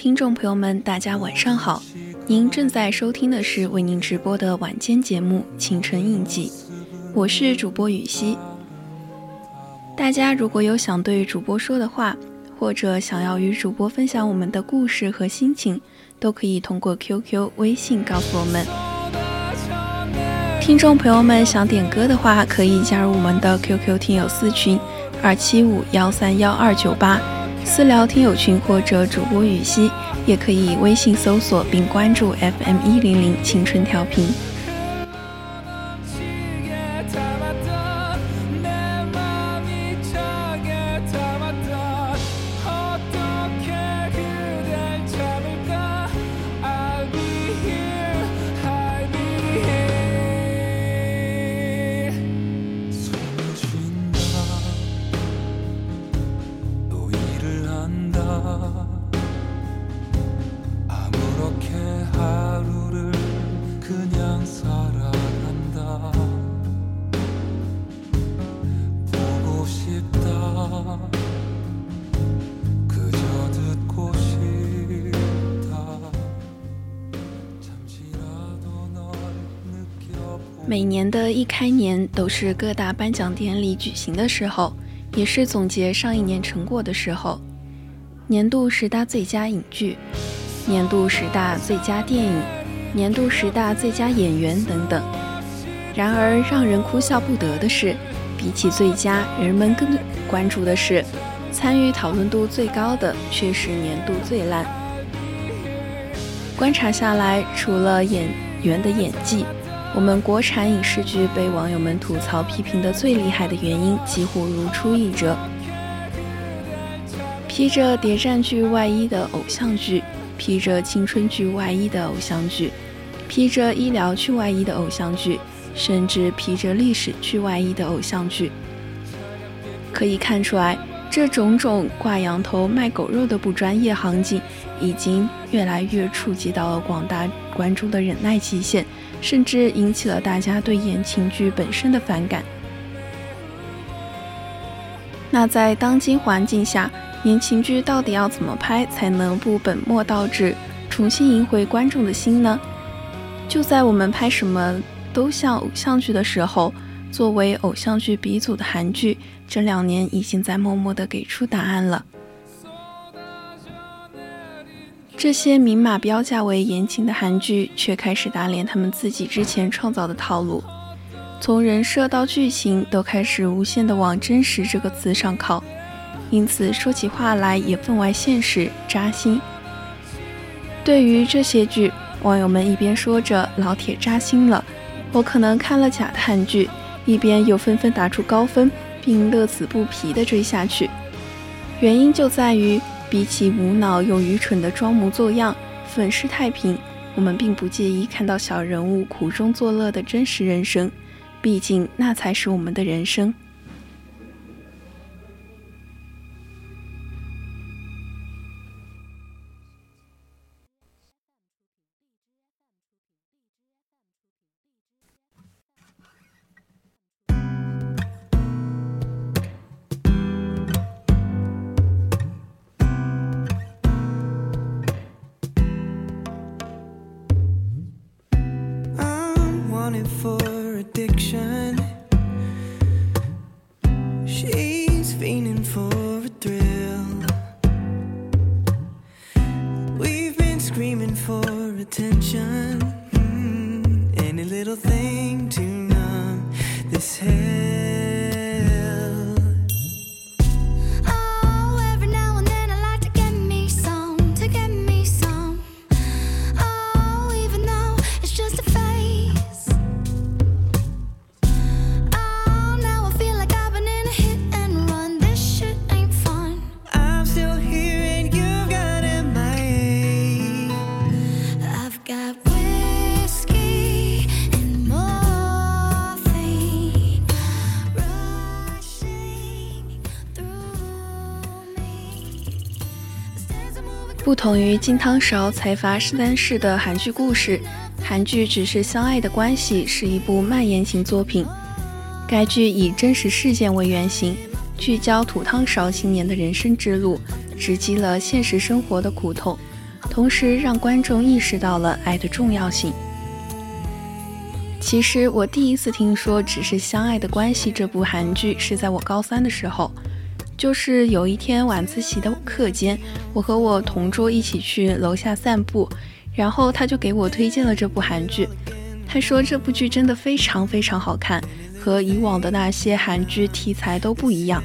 听众朋友们，大家晚上好！您正在收听的是为您直播的晚间节目《青春印记》，我是主播雨熙。大家如果有想对主播说的话，或者想要与主播分享我们的故事和心情，都可以通过 QQ、微信告诉我们。听众朋友们想点歌的话，可以加入我们的 QQ 听友私群二七五幺三幺二九八私聊听友群，或者主播雨熙，也可以微信搜索并关注 FM 一零零青春调频。每年的一开年都是各大颁奖典礼举行的时候，也是总结上一年成果的时候。年度十大最佳影剧、年度十大最佳电影、年度十大最佳演员等等。然而，让人哭笑不得的是，比起最佳，人们更关注的是参与讨论度最高的却是年度最烂。观察下来，除了演员的演技。我们国产影视剧被网友们吐槽批评的最厉害的原因几乎如出一辙：披着谍战剧外衣的偶像剧，披着青春剧外衣的偶像剧，披着医疗剧外衣的偶像剧，甚至披着历史剧外衣的偶像剧。可以看出来，这种种挂羊头卖狗肉的不专业行径，已经越来越触及到了广大观众的忍耐极限。甚至引起了大家对言情剧本身的反感。那在当今环境下，言情剧到底要怎么拍才能不本末倒置，重新赢回观众的心呢？就在我们拍什么都像偶像剧的时候，作为偶像剧鼻祖的韩剧，这两年已经在默默的给出答案了。这些明码标价为言情的韩剧，却开始打脸他们自己之前创造的套路，从人设到剧情都开始无限的往“真实”这个词上靠，因此说起话来也分外现实扎心。对于这些剧，网友们一边说着“老铁扎心了，我可能看了假的韩剧”，一边又纷纷打出高分，并乐此不疲地追下去。原因就在于。比起无脑又愚蠢的装模作样、粉饰太平，我们并不介意看到小人物苦中作乐的真实人生，毕竟那才是我们的人生。不同于金汤勺财阀实单式的韩剧故事，韩剧只是相爱的关系是一部蔓延型作品。该剧以真实事件为原型，聚焦土汤勺青年的人生之路，直击了现实生活的苦痛，同时让观众意识到了爱的重要性。其实我第一次听说《只是相爱的关系》这部韩剧是在我高三的时候。就是有一天晚自习的课间，我和我同桌一起去楼下散步，然后他就给我推荐了这部韩剧。他说这部剧真的非常非常好看，和以往的那些韩剧题材都不一样。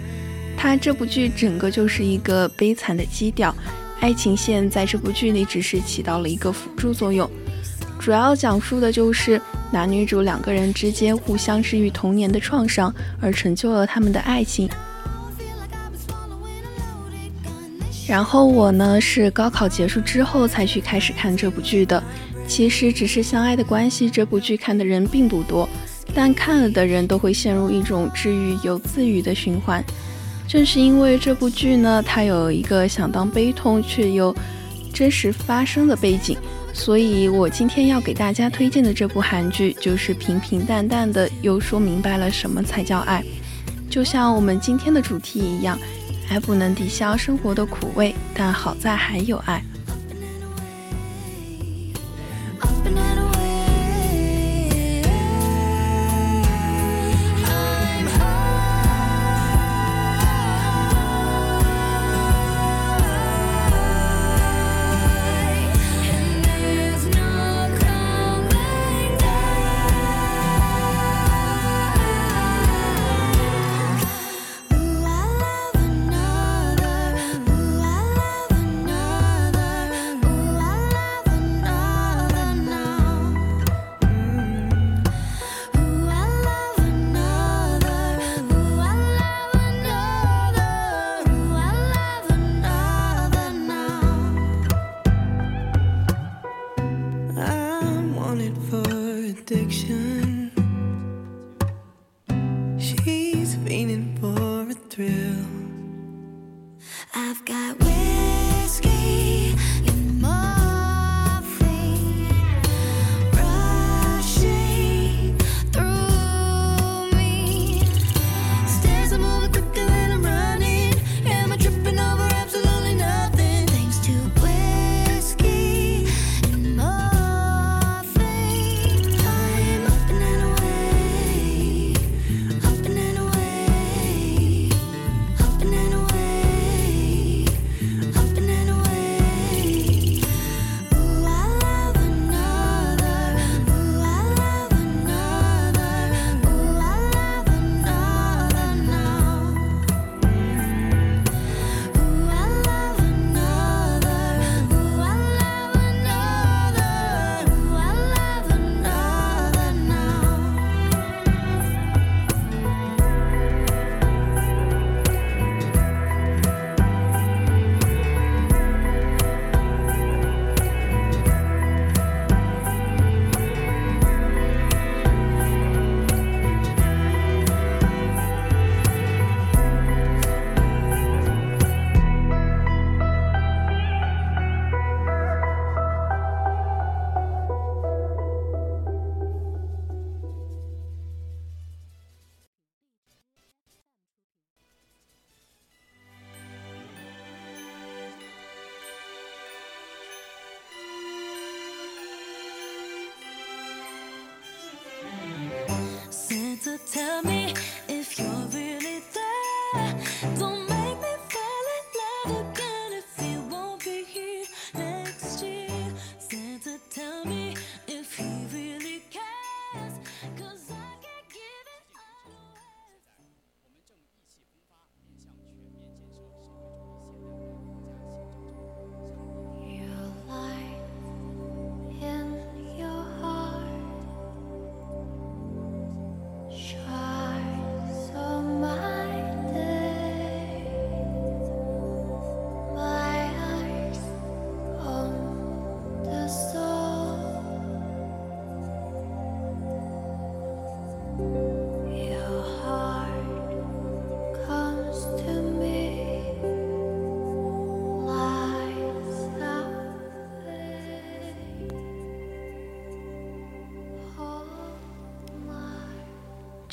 他这部剧整个就是一个悲惨的基调，爱情线在这部剧里只是起到了一个辅助作用，主要讲述的就是男女主两个人之间互相治愈童年的创伤，而成就了他们的爱情。然后我呢是高考结束之后才去开始看这部剧的。其实只是相爱的关系，这部剧看的人并不多，但看了的人都会陷入一种治愈又自愈的循环。正是因为这部剧呢，它有一个相当悲痛却又真实发生的背景，所以我今天要给大家推荐的这部韩剧，就是平平淡淡的又说明白了什么才叫爱。就像我们今天的主题一样。还不能抵消生活的苦味，但好在还有爱。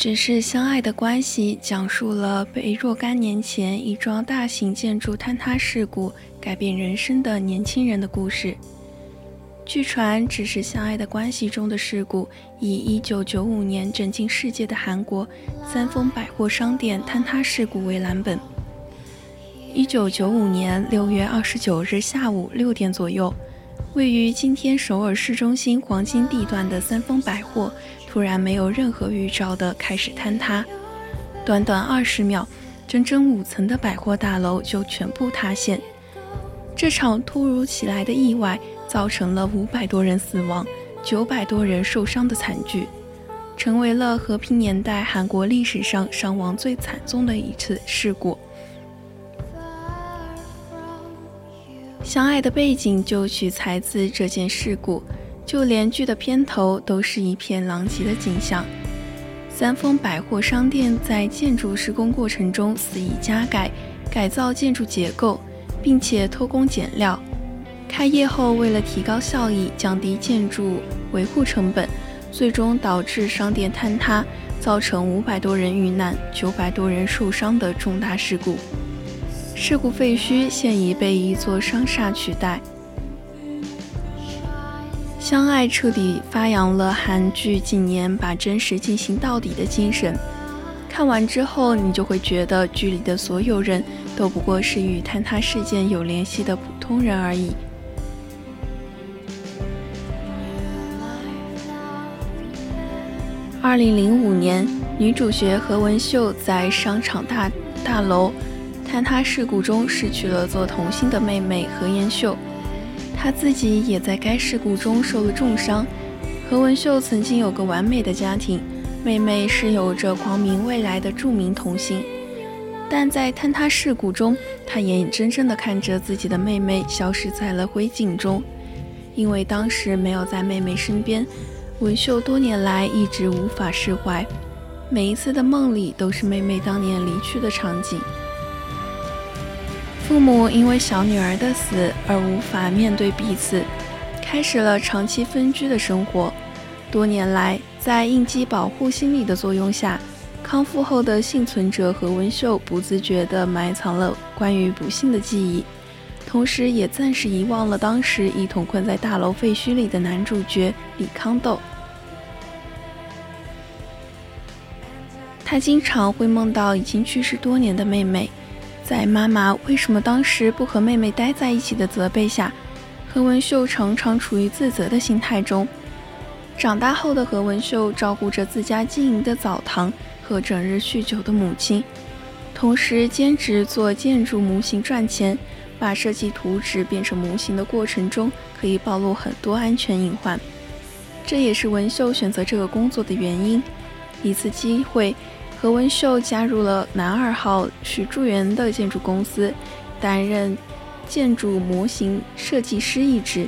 只是相爱的关系，讲述了被若干年前一桩大型建筑坍塌事故改变人生的年轻人的故事。据传，只是相爱的关系中的事故，以1995年震惊世界的韩国三丰百货商店坍塌事故为蓝本。1995年6月29日下午六点左右，位于今天首尔市中心黄金地段的三丰百货。突然没有任何预兆的开始坍塌，短短二十秒，整整五层的百货大楼就全部塌陷。这场突如其来的意外造成了五百多人死亡、九百多人受伤的惨剧，成为了和平年代韩国历史上伤亡最惨重的一次事故。相爱的背景就取材自这件事故。就连剧的片头都是一片狼藉的景象。三丰百货商店在建筑施工过程中肆意加盖、改造建筑结构，并且偷工减料。开业后，为了提高效益、降低建筑维护成本，最终导致商店坍塌，造成五百多人遇难、九百多人受伤的重大事故。事故废墟现已被一座商厦取代。相爱彻底发扬了韩剧近年把真实进行到底的精神。看完之后，你就会觉得剧里的所有人都不过是与坍塌事件有联系的普通人而已。二零零五年，女主角何文秀在商场大大楼坍塌事故中失去了做童星的妹妹何妍秀。他自己也在该事故中受了重伤。何文秀曾经有个完美的家庭，妹妹是有着光明未来的著名童星，但在坍塌事故中，他眼睁睁地看着自己的妹妹消失在了灰烬中。因为当时没有在妹妹身边，文秀多年来一直无法释怀，每一次的梦里都是妹妹当年离去的场景。父母因为小女儿的死而无法面对彼此，开始了长期分居的生活。多年来，在应激保护心理的作用下，康复后的幸存者何文秀不自觉地埋藏了关于不幸的记忆，同时也暂时遗忘了当时一同困在大楼废墟里的男主角李康斗。他经常会梦到已经去世多年的妹妹。在妈妈为什么当时不和妹妹待在一起的责备下，何文秀常常处于自责的心态中。长大后的何文秀照顾着自家经营的澡堂和整日酗酒的母亲，同时兼职做建筑模型赚钱。把设计图纸变成模型的过程中，可以暴露很多安全隐患，这也是文秀选择这个工作的原因。一次机会。何文秀加入了男二号许助元的建筑公司，担任建筑模型设计师一职。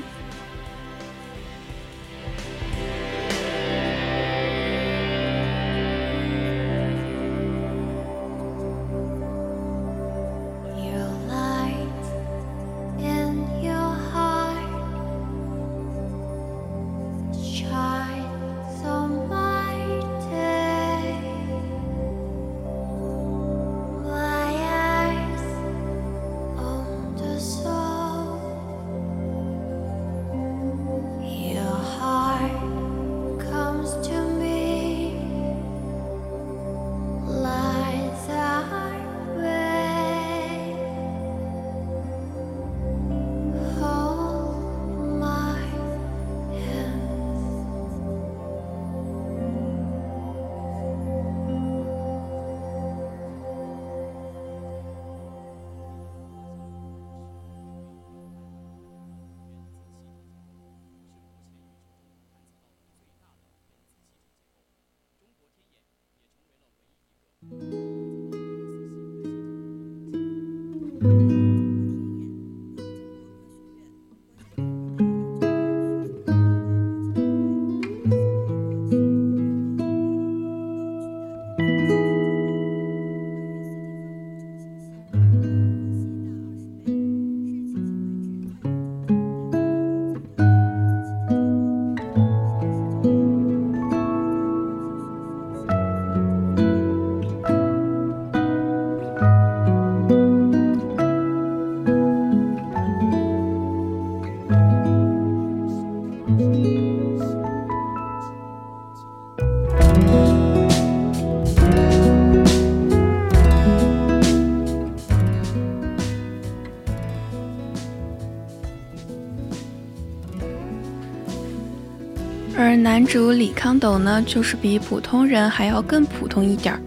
主李康斗呢，就是比普通人还要更普通一点儿。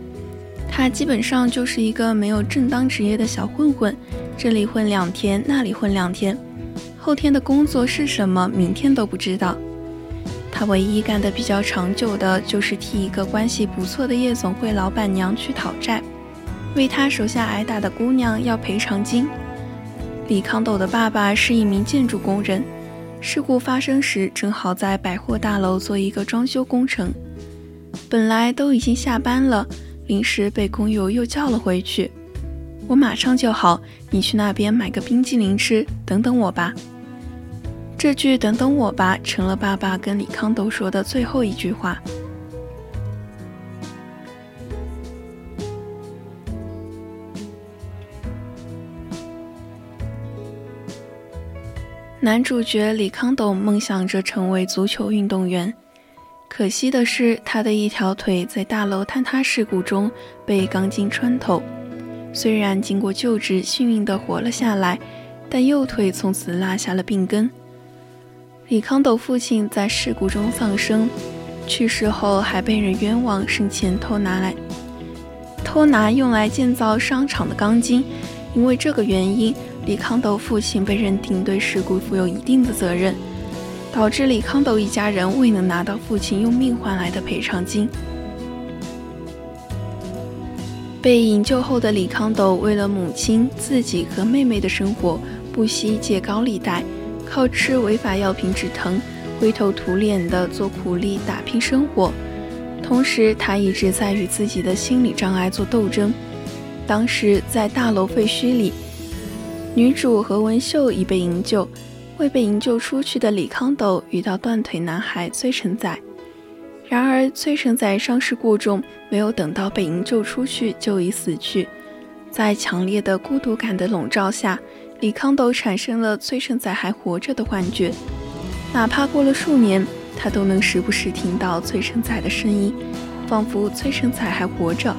他基本上就是一个没有正当职业的小混混，这里混两天，那里混两天，后天的工作是什么，明天都不知道。他唯一干得比较长久的，就是替一个关系不错的夜总会老板娘去讨债，为他手下挨打的姑娘要赔偿金。李康斗的爸爸是一名建筑工人。事故发生时，正好在百货大楼做一个装修工程。本来都已经下班了，临时被工友又叫了回去。我马上就好，你去那边买个冰激凌吃，等等我吧。这句“等等我吧”成了爸爸跟李康都说的最后一句话。男主角李康斗梦想着成为足球运动员，可惜的是，他的一条腿在大楼坍塌事故中被钢筋穿透。虽然经过救治，幸运地活了下来，但右腿从此落下了病根。李康斗父亲在事故中丧生，去世后还被人冤枉生前偷拿来偷拿用来建造商场的钢筋，因为这个原因。李康斗父亲被认定对事故负有一定的责任，导致李康斗一家人未能拿到父亲用命换来的赔偿金。被营救后的李康斗为了母亲、自己和妹妹的生活，不惜借高利贷，靠吃违法药品止疼，灰头土脸的做苦力打拼生活。同时，他一直在与自己的心理障碍做斗争。当时在大楼废墟里。女主何文秀已被营救，未被营救出去的李康斗遇到断腿男孩崔成宰。然而崔成宰伤势过重，没有等到被营救出去就已死去。在强烈的孤独感的笼罩下，李康斗产生了崔成宰还活着的幻觉。哪怕过了数年，他都能时不时听到崔成宰的声音，仿佛崔成宰还活着。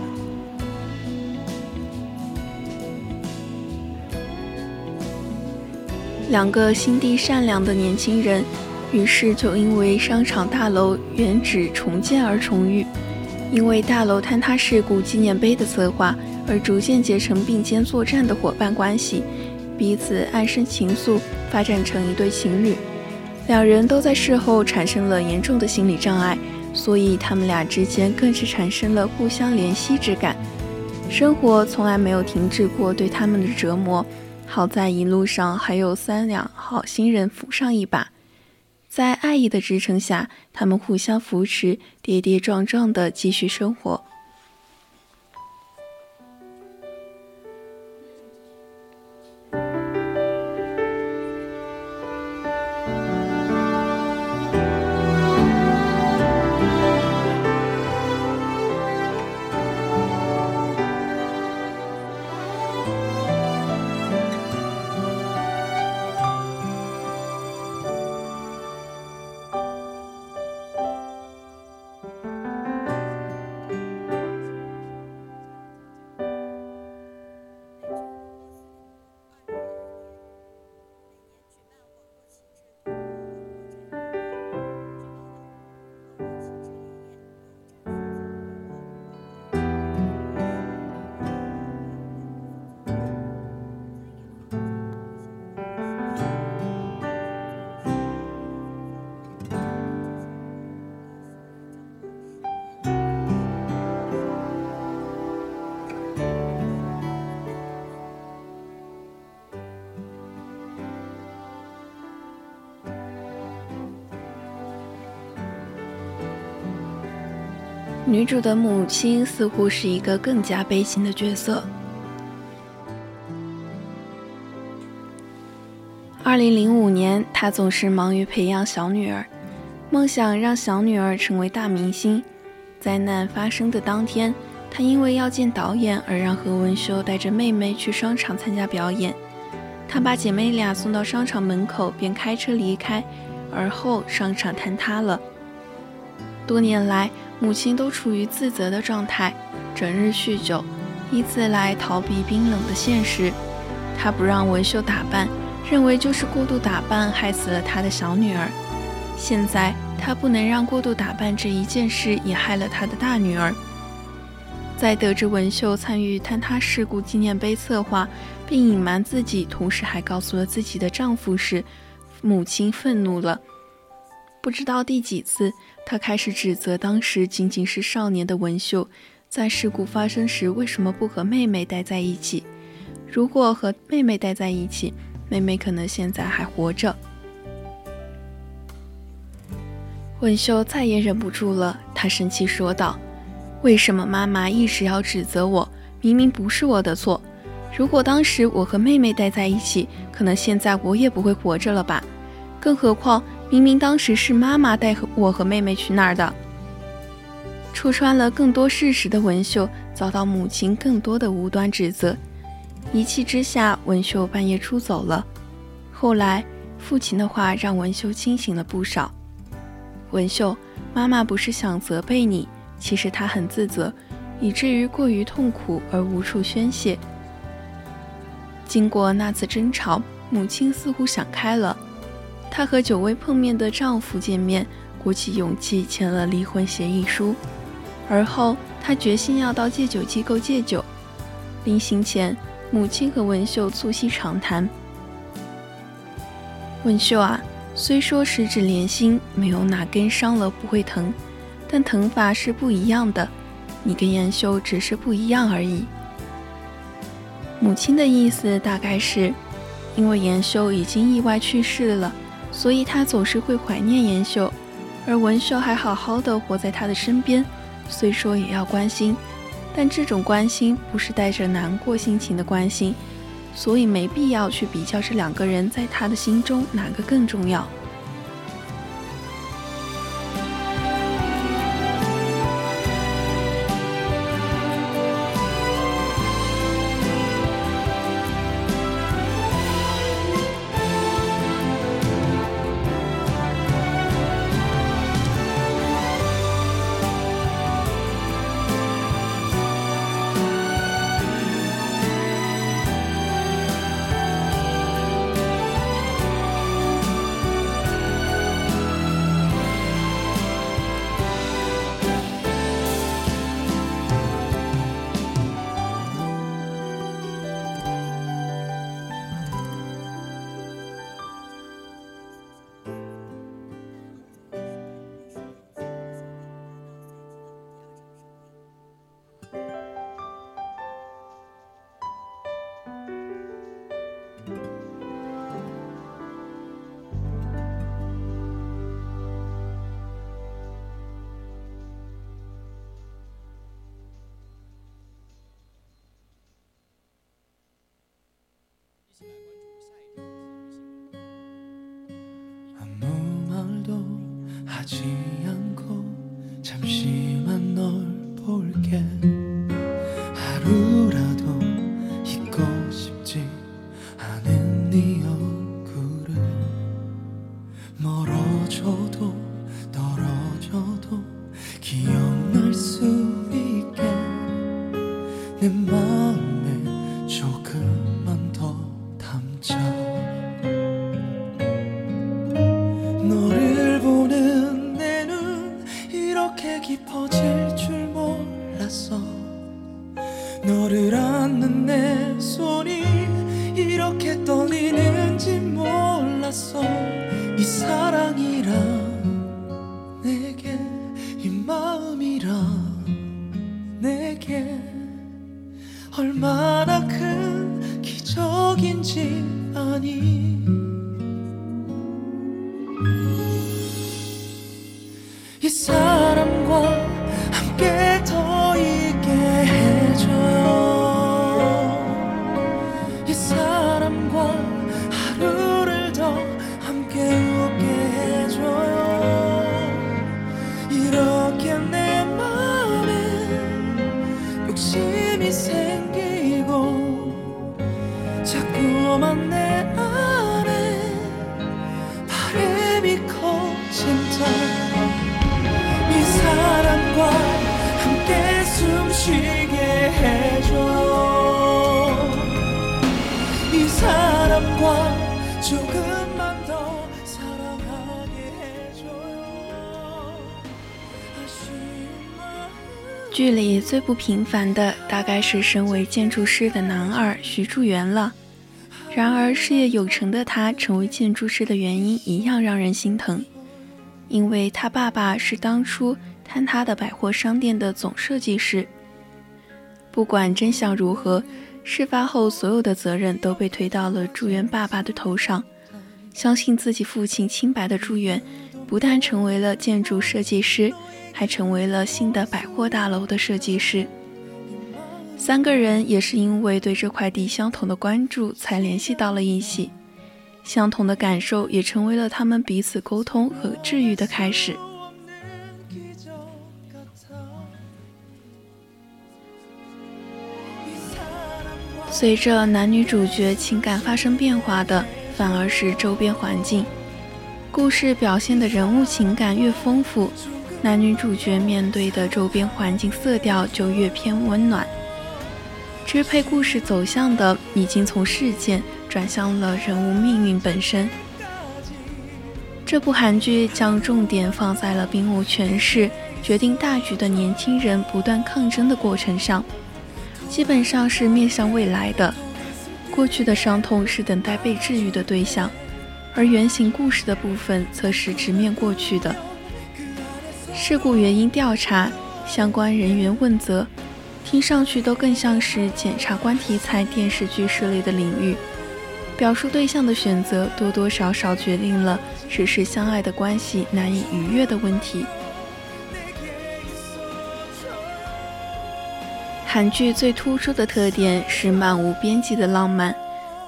两个心地善良的年轻人，于是就因为商场大楼原址重建而重遇，因为大楼坍塌事故纪念碑的策划而逐渐结成并肩作战的伙伴关系，彼此暗生情愫，发展成一对情侣。两人都在事后产生了严重的心理障碍，所以他们俩之间更是产生了互相怜惜之感。生活从来没有停止过对他们的折磨。好在一路上还有三两好心人扶上一把，在爱意的支撑下，他们互相扶持，跌跌撞撞的继续生活。女主的母亲似乎是一个更加悲情的角色。二零零五年，她总是忙于培养小女儿，梦想让小女儿成为大明星。灾难发生的当天，她因为要见导演而让何文秀带着妹妹去商场参加表演。她把姐妹俩送到商场门口，便开车离开。而后，商场坍塌了。多年来，母亲都处于自责的状态，整日酗酒，以此来逃避冰冷的现实。她不让文秀打扮，认为就是过度打扮害死了她的小女儿。现在她不能让过度打扮这一件事也害了他的大女儿。在得知文秀参与坍塌事故纪念碑策划，并隐瞒自己，同时还告诉了自己的丈夫时，母亲愤怒了。不知道第几次，他开始指责当时仅仅是少年的文秀，在事故发生时为什么不和妹妹待在一起？如果和妹妹待在一起，妹妹可能现在还活着。文秀再也忍不住了，她生气说道。为什么妈妈一直要指责我？明明不是我的错。如果当时我和妹妹待在一起，可能现在我也不会活着了吧？更何况，明明当时是妈妈带我和妹妹去那儿的。戳穿了更多事实的文秀遭到母亲更多的无端指责，一气之下，文秀半夜出走了。后来，父亲的话让文秀清醒了不少。文秀，妈妈不是想责备你。其实她很自责，以至于过于痛苦而无处宣泄。经过那次争吵，母亲似乎想开了，她和久未碰面的丈夫见面，鼓起勇气签了离婚协议书。而后，她决心要到戒酒机构戒酒。临行前，母亲和文秀促膝长谈：“文秀啊，虽说十指连心，没有哪根伤了不会疼。”但疼法是不一样的，你跟妍秀只是不一样而已。母亲的意思大概是，因为妍秀已经意外去世了，所以他总是会怀念妍秀，而文秀还好好的活在他的身边，虽说也要关心，但这种关心不是带着难过心情的关心，所以没必要去比较这两个人在他的心中哪个更重要。 자꾸만 내 안에 바람이 커진다. 이 사람과 함께 숨쉬게 해줘. 이 사람과 剧里最不平凡的，大概是身为建筑师的男二徐祝元了。然而，事业有成的他成为建筑师的原因一样让人心疼，因为他爸爸是当初坍塌的百货商店的总设计师。不管真相如何，事发后所有的责任都被推到了祝元爸爸的头上。相信自己父亲清白的祝元，不但成为了建筑设计师。还成为了新的百货大楼的设计师。三个人也是因为对这块地相同的关注，才联系到了一起。相同的感受也成为了他们彼此沟通和治愈的开始。随着男女主角情感发生变化的，反而是周边环境。故事表现的人物情感越丰富。男女主角面对的周边环境色调就越偏温暖，支配故事走向的已经从事件转向了人物命运本身。这部韩剧将重点放在了兵无权势、决定大局的年轻人不断抗争的过程上，基本上是面向未来的。过去的伤痛是等待被治愈的对象，而原型故事的部分则是直面过去的。事故原因调查、相关人员问责，听上去都更像是检察官题材电视剧涉猎的领域。表述对象的选择，多多少少决定了只是相爱的关系难以逾越的问题。韩剧最突出的特点是漫无边际的浪漫，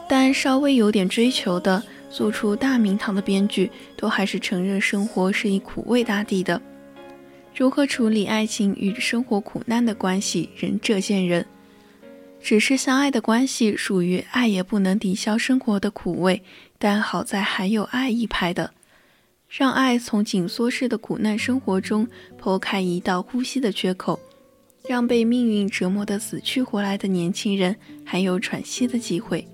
但稍微有点追求的，做出大名堂的编剧，都还是承认生活是以苦味大地的。如何处理爱情与生活苦难的关系，仁者见仁。只是相爱的关系，属于爱也不能抵消生活的苦味，但好在还有爱一派的，让爱从紧缩式的苦难生活中剖开一道呼吸的缺口，让被命运折磨得死去活来的年轻人还有喘息的机会。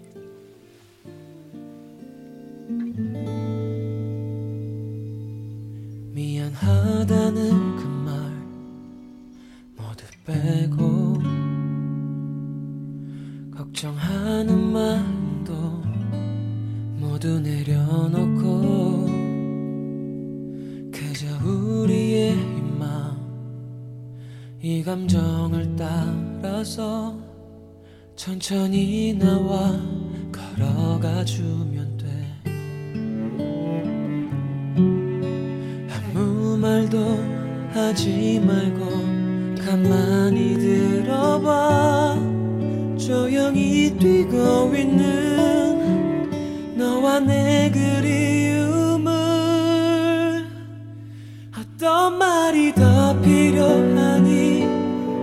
미안하다는 그 말 모두 빼고 걱정하는 마음도 모두 내려놓고 그저 우리의 입마음 이 감정을 따라서 천천히 나와 걸어가 주면 하지 말고 가만히 들어봐. 조용히 뛰고 있는 너와 내 그리움을. 어떤 말이 더 필요하니?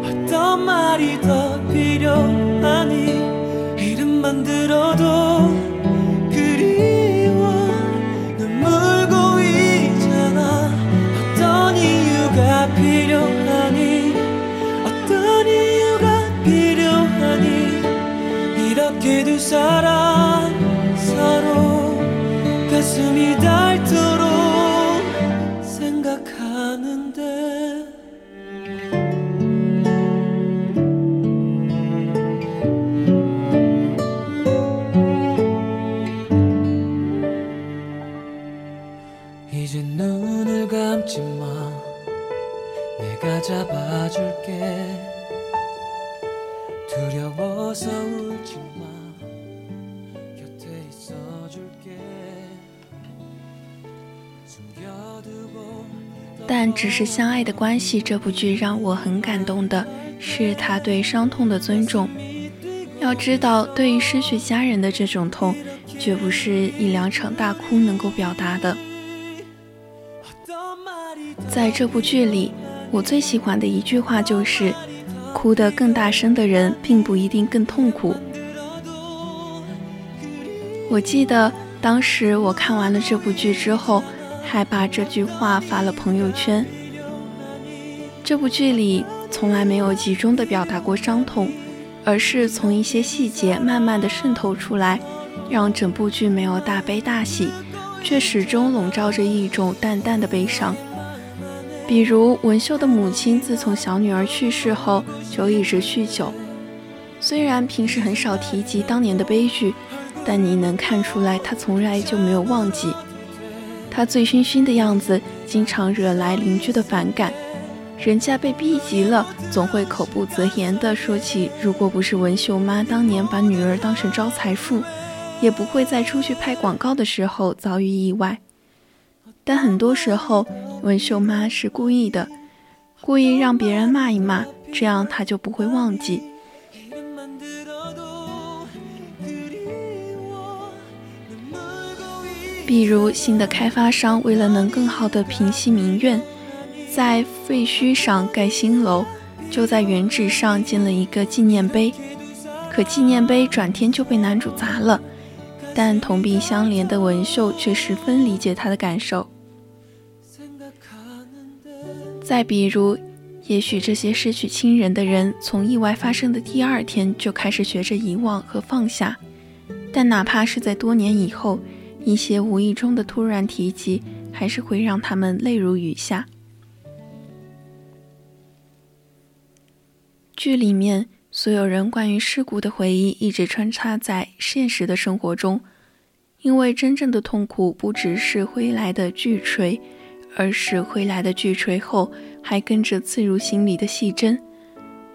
어떤 말이 더 필요하니? 이름만 들어도 잡아줄게 두려워서 울지 마 곁에 있어줄게 숨겨두고 但只是相爱的关系，这部剧让我很感动的是他对伤痛的尊重。要知道，对于失去家人的这种痛，绝不是一两场大哭能够表达的。在这部剧里， 我最喜欢的一句话就是：“哭得更大声的人，并不一定更痛苦。”我记得当时我看完了这部剧之后，还把这句话发了朋友圈。这部剧里从来没有集中的表达过伤痛，而是从一些细节慢慢的渗透出来，让整部剧没有大悲大喜，却始终笼罩着一种淡淡的悲伤。比如文秀的母亲，自从小女儿去世后就一直酗酒。虽然平时很少提及当年的悲剧，但你能看出来，她从来就没有忘记。她醉醺醺的样子，经常惹来邻居的反感。人家被逼急了，总会口不择言地说起：如果不是文秀妈当年把女儿当成招财树，也不会在出去拍广告的时候遭遇意外。但很多时候，文秀妈是故意的，故意让别人骂一骂，这样她就不会忘记。比如，新的开发商为了能更好地平息民怨，在废墟上盖新楼，就在原址上建了一个纪念碑。可纪念碑转天就被男主砸了，但同病相怜的文秀却十分理解他的感受。再比如，也许这些失去亲人的人，从意外发生的第二天就开始学着遗忘和放下，但哪怕是在多年以后，一些无意中的突然提及，还是会让他们泪如雨下。剧里面所有人关于事故的回忆，一直穿插在现实的生活中，因为真正的痛苦不只是挥来的巨锤。而是挥来的巨锤后，还跟着刺入心里的细针，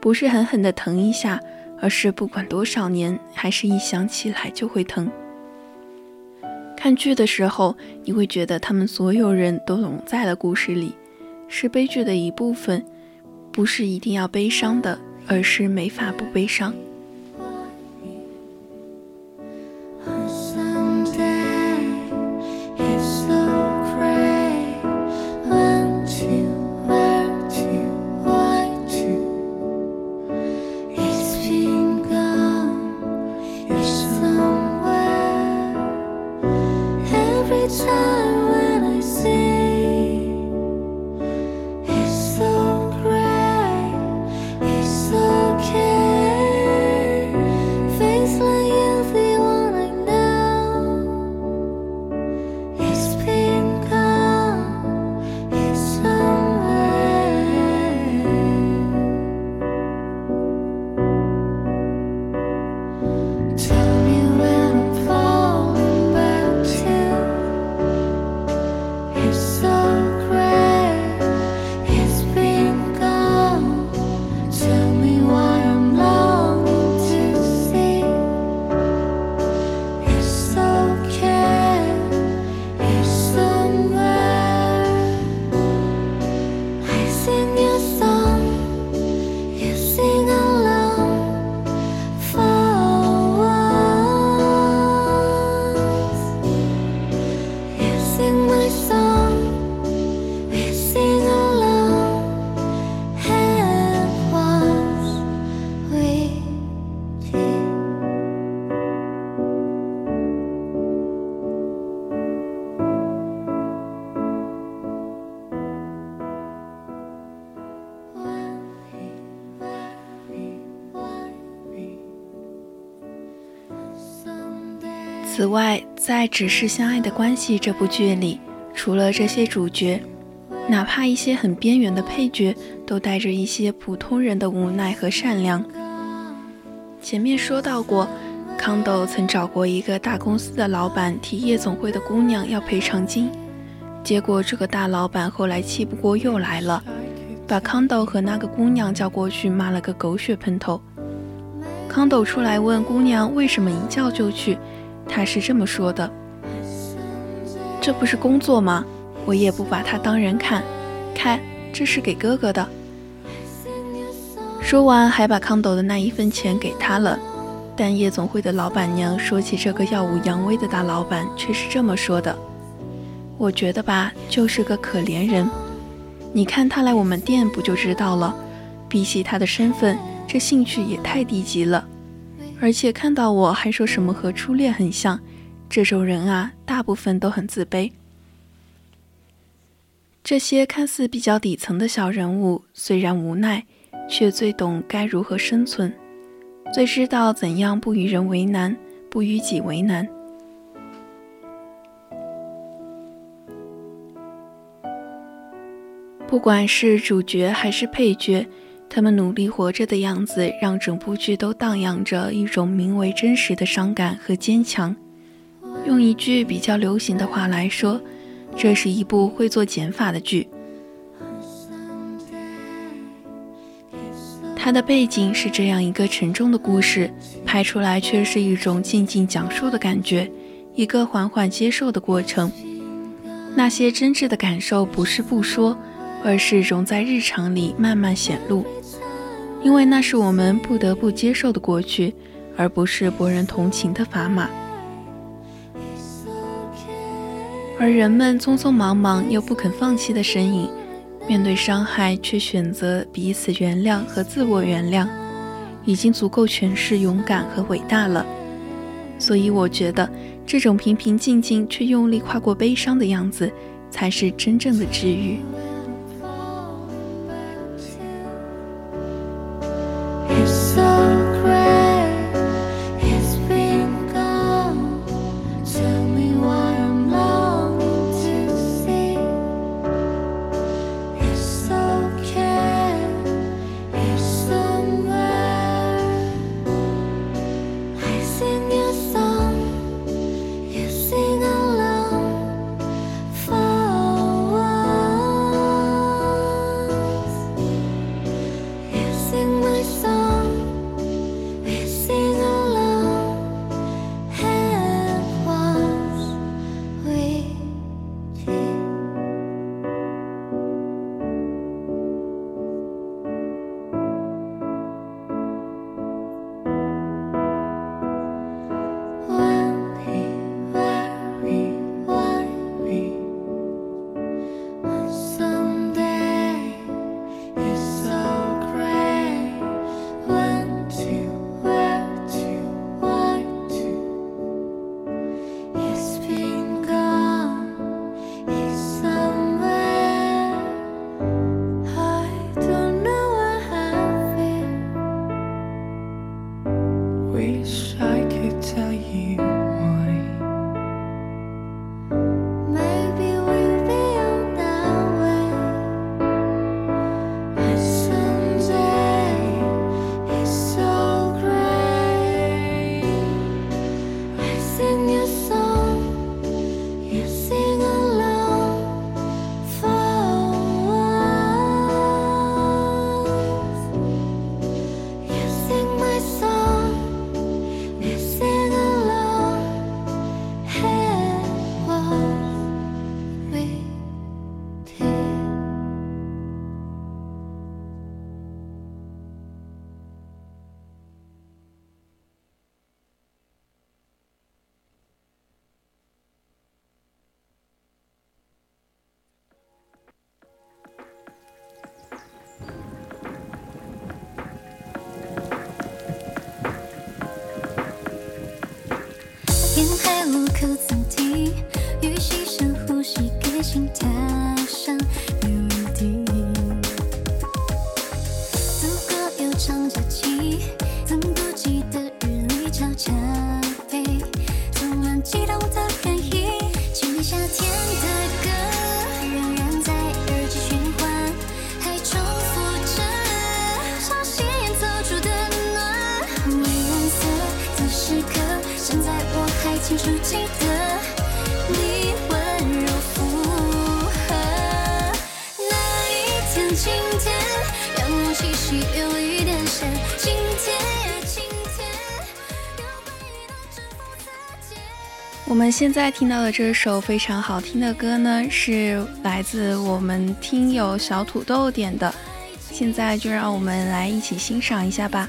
不是狠狠的疼一下，而是不管多少年，还是一想起来就会疼。看剧的时候，你会觉得他们所有人都融在了故事里，是悲剧的一部分，不是一定要悲伤的，而是没法不悲伤。在《只是相爱的关系》这部剧里，除了这些主角，哪怕一些很边缘的配角，都带着一些普通人的无奈和善良。前面说到过，康斗曾找过一个大公司的老板替夜总会的姑娘要赔偿金，结果这个大老板后来气不过又来了，把康斗和那个姑娘叫过去骂了个狗血喷头。康斗出来问姑娘为什么一叫就去。他是这么说的：“这不是工作吗？我也不把他当人看。看，这是给哥哥的。”说完，还把康斗的那一分钱给他了。但夜总会的老板娘说起这个耀武扬威的大老板，却是这么说的：“我觉得吧，就是个可怜人。你看他来我们店，不就知道了？比起他的身份，这兴趣也太低级了。”而且看到我还说什么和初恋很像，这种人啊，大部分都很自卑。这些看似比较底层的小人物，虽然无奈，却最懂该如何生存，最知道怎样不与人为难，不与己为难。不管是主角还是配角，他们努力活着的样子，让整部剧都荡漾着一种名为真实的伤感和坚强。用一句比较流行的话来说，这是一部会做减法的剧。它的背景是这样一个沉重的故事，拍出来却是一种静静讲述的感觉，一个缓缓接受的过程。那些真挚的感受不是不说，而是融在日常里慢慢显露，因为那是我们不得不接受的过去，而不是博人同情的砝码。而人们匆匆忙忙又不肯放弃的身影。面对伤害，却选择彼此原谅和自我原谅，已经足够诠释勇敢和伟大了。所以，我觉得这种平平静静却用力跨过悲伤的样子，才是真正的治愈。现在听到的这首非常好听的歌呢，是来自我们听友小土豆点的。现在就让我们来一起欣赏一下吧。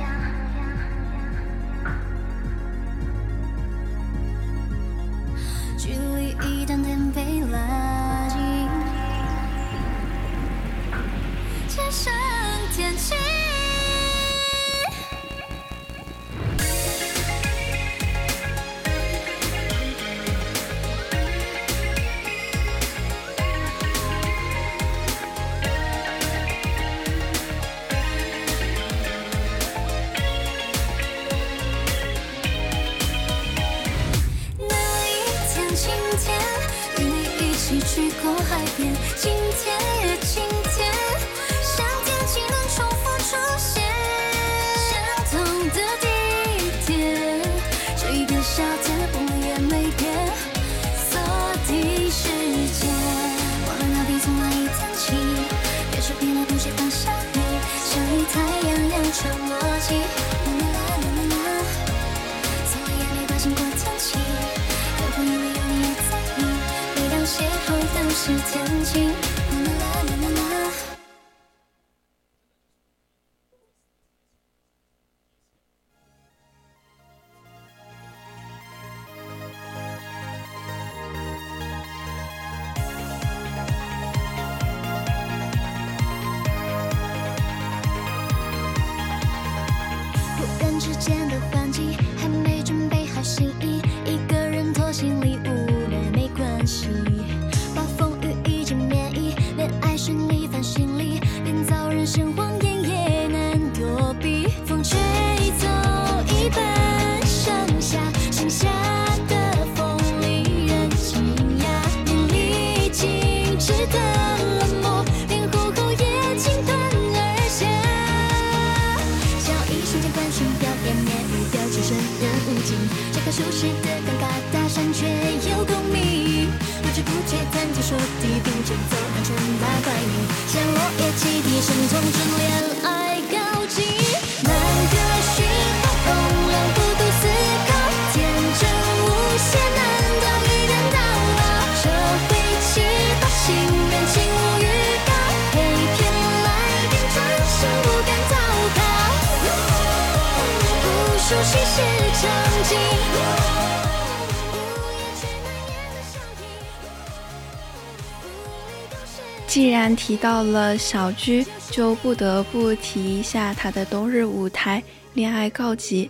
既然提到了小鞠，就不得不提一下他的冬日舞台《恋爱告急》。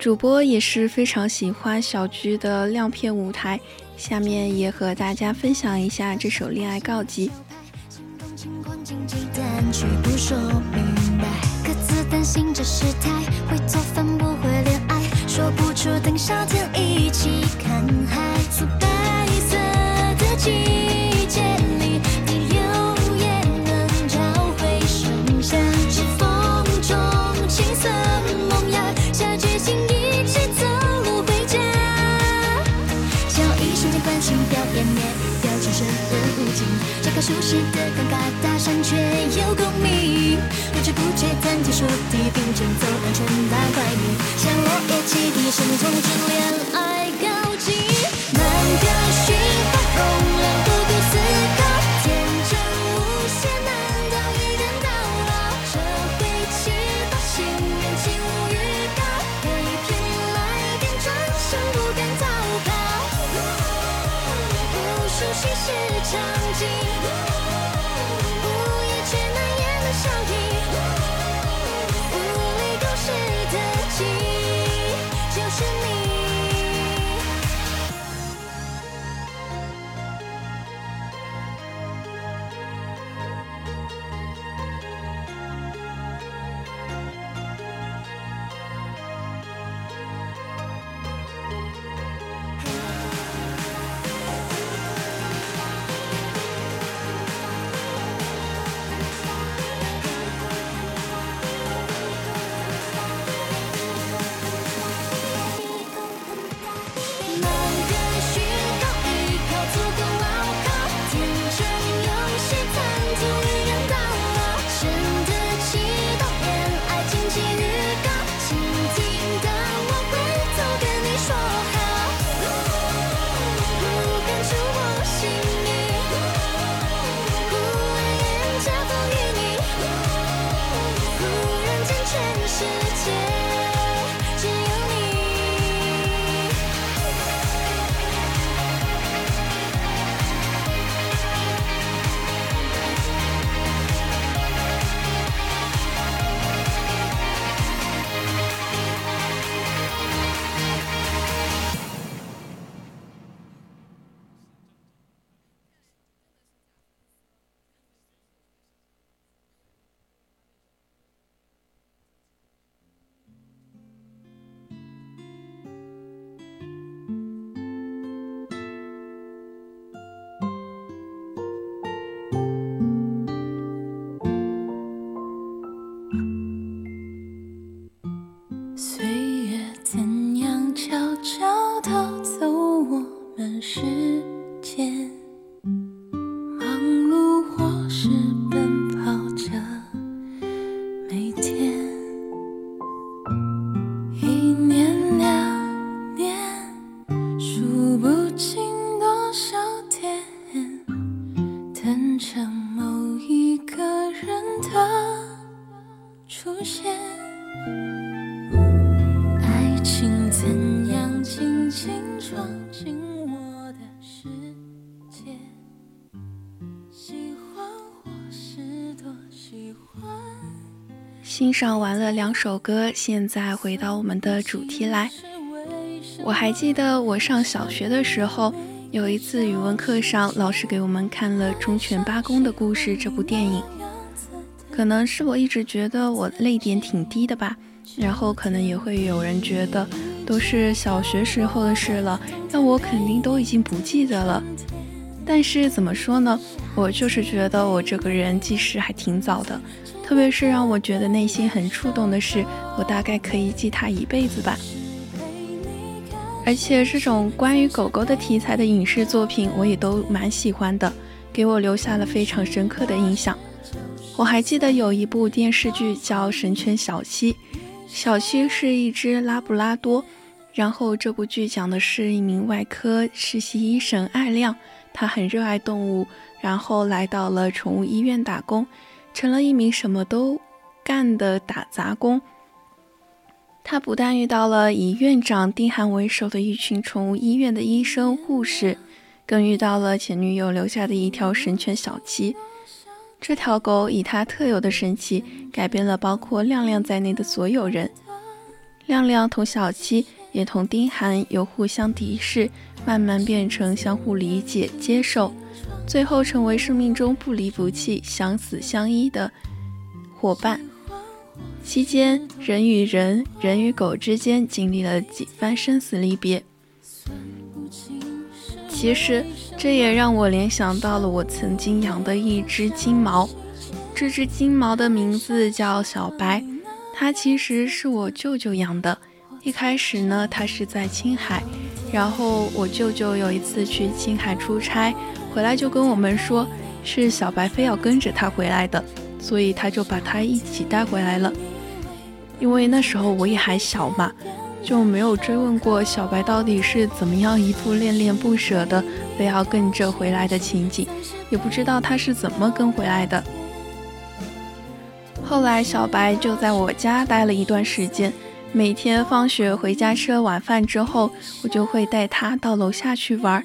主播也是非常喜欢小鞠的亮片舞台，下面也和大家分享一下这首《恋爱告急》。担心这事态，会做饭不会恋爱，说不出等夏天一起看海，素白色的季节里，你留也能找回盛夏，指缝中青涩萌芽，下决心一起走路回家。想要一瞬间关心表演面语表情生人勿近，这个熟悉的知不觉谈天说地，并肩走安全大百米，像落叶起地，生从这恋爱告赏完了两首歌，现在回到我们的主题来。我还记得我上小学的时候，有一次语文课上，老师给我们看了《忠犬八公的故事》这部电影。可能是我一直觉得我泪点挺低的吧，然后可能也会有人觉得都是小学时候的事了，那我肯定都已经不记得了。但是怎么说呢，我就是觉得我这个人记事还挺早的。特别是让我觉得内心很触动的是，我大概可以记他一辈子吧。而且这种关于狗狗的题材的影视作品，我也都蛮喜欢的，给我留下了非常深刻的印象。我还记得有一部电视剧叫《神犬小七》，小七是一只拉布拉多。然后这部剧讲的是一名外科实习医生艾亮，他很热爱动物，然后来到了宠物医院打工。成了一名什么都干的打杂工。他不但遇到了以院长丁涵为首的一群宠物医院的医生护士，更遇到了前女友留下的一条神犬小七。这条狗以它特有的神奇，改变了包括亮亮在内的所有人。亮亮同小七也同丁涵由互相敌视，慢慢变成相互理解、接受。最后成为生命中不离不弃、相死相依的伙伴。期间，人与人、人与狗之间经历了几番生死离别。其实，这也让我联想到了我曾经养的一只金毛。这只金毛的名字叫小白，它其实是我舅舅养的。一开始呢，它是在青海，然后我舅舅有一次去青海出差。回来就跟我们说，是小白非要跟着他回来的，所以他就把他一起带回来了。因为那时候我也还小嘛，就没有追问过小白到底是怎么样一副恋恋不舍的非要跟着回来的情景，也不知道他是怎么跟回来的。后来小白就在我家待了一段时间，每天放学回家吃了晚饭之后，我就会带他到楼下去玩。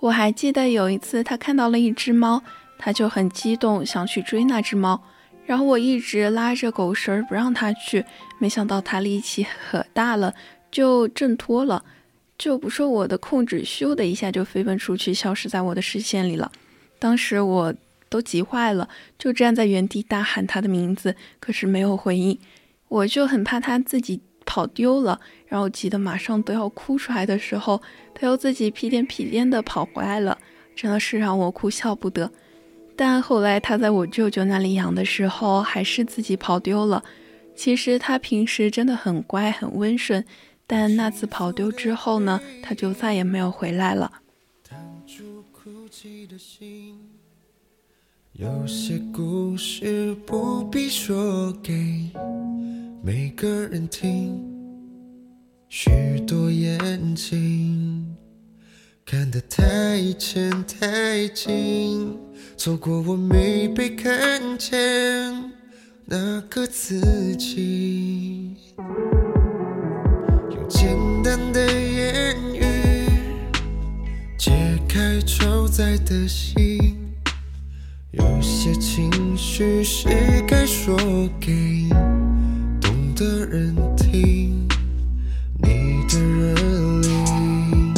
我还记得有一次，他看到了一只猫，他就很激动，想去追那只猫。然后我一直拉着狗绳不让他去，没想到他力气可大了，就挣脱了，就不受我的控制，咻的一下就飞奔出去，消失在我的视线里了。当时我都急坏了，就站在原地大喊他的名字，可是没有回应。我就很怕他自己。跑丢了，然后急得马上都要哭出来的时候，他又自己屁颠屁颠的跑回来了，真的是让我哭笑不得。但后来他在我舅舅那里养的时候，还是自己跑丢了。其实他平时真的很乖很温顺，但那次跑丢之后呢，他就再也没有回来了。有些故事不必说给。每个人听，许多眼睛看得太浅太近，错过我没被看见那个自己。用简单的言语解开超载的心，有些情绪是该说给。的人听你的热情，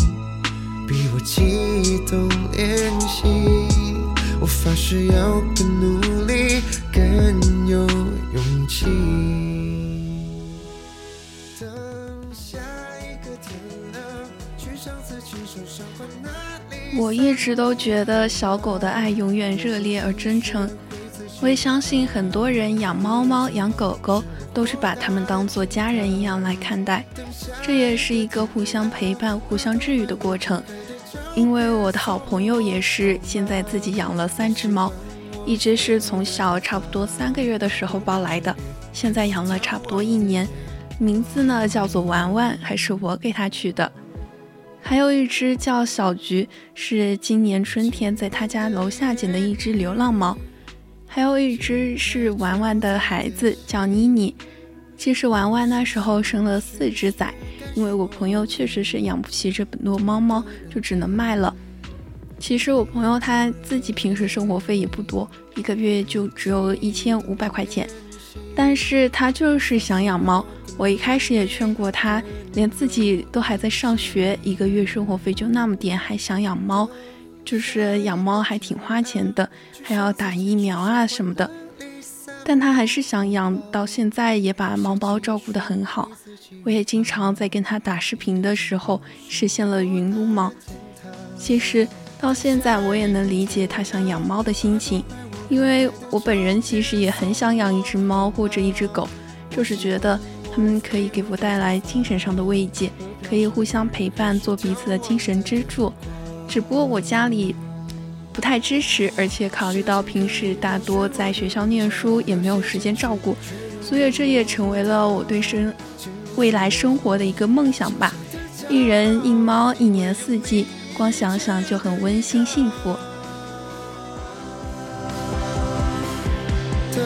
比我激动连心。我发誓要更努力，更有勇气。等下一个天亮，去上次亲手赏花那里。我一直都觉得小狗的爱永远热烈而真诚。我也相信很多人养猫猫、养狗狗。都是把他们当做家人一样来看待，这也是一个互相陪伴、互相治愈的过程。因为我的好朋友也是现在自己养了三只猫，一只是从小差不多三个月的时候抱来的，现在养了差不多一年，名字呢叫做玩玩，还是我给它取的。还有一只叫小菊，是今年春天在他家楼下捡的一只流浪猫。还有一只是玩玩的孩子，叫妮妮。其实玩玩那时候生了四只崽，因为我朋友确实是养不起这么多猫猫，就只能卖了。其实我朋友他自己平时生活费也不多，一个月就只有一千五百块钱。但是他就是想养猫。我一开始也劝过他，连自己都还在上学，一个月生活费就那么点，还想养猫，就是养猫还挺花钱的，还要打疫苗啊什么的。但他还是想养，到现在也把猫猫照顾得很好。我也经常在跟他打视频的时候实现了云撸猫。其实到现在我也能理解他想养猫的心情，因为我本人其实也很想养一只猫或者一只狗，就是觉得它们可以给我带来精神上的慰藉，可以互相陪伴，做彼此的精神支柱。只不过我家里。不太支持，而且考虑到平时大多在学校念书，也没有时间照顾，所以这也成为了我对生未来生活的一个梦想吧。一人一猫，一年四季，光想想就很温馨幸福。等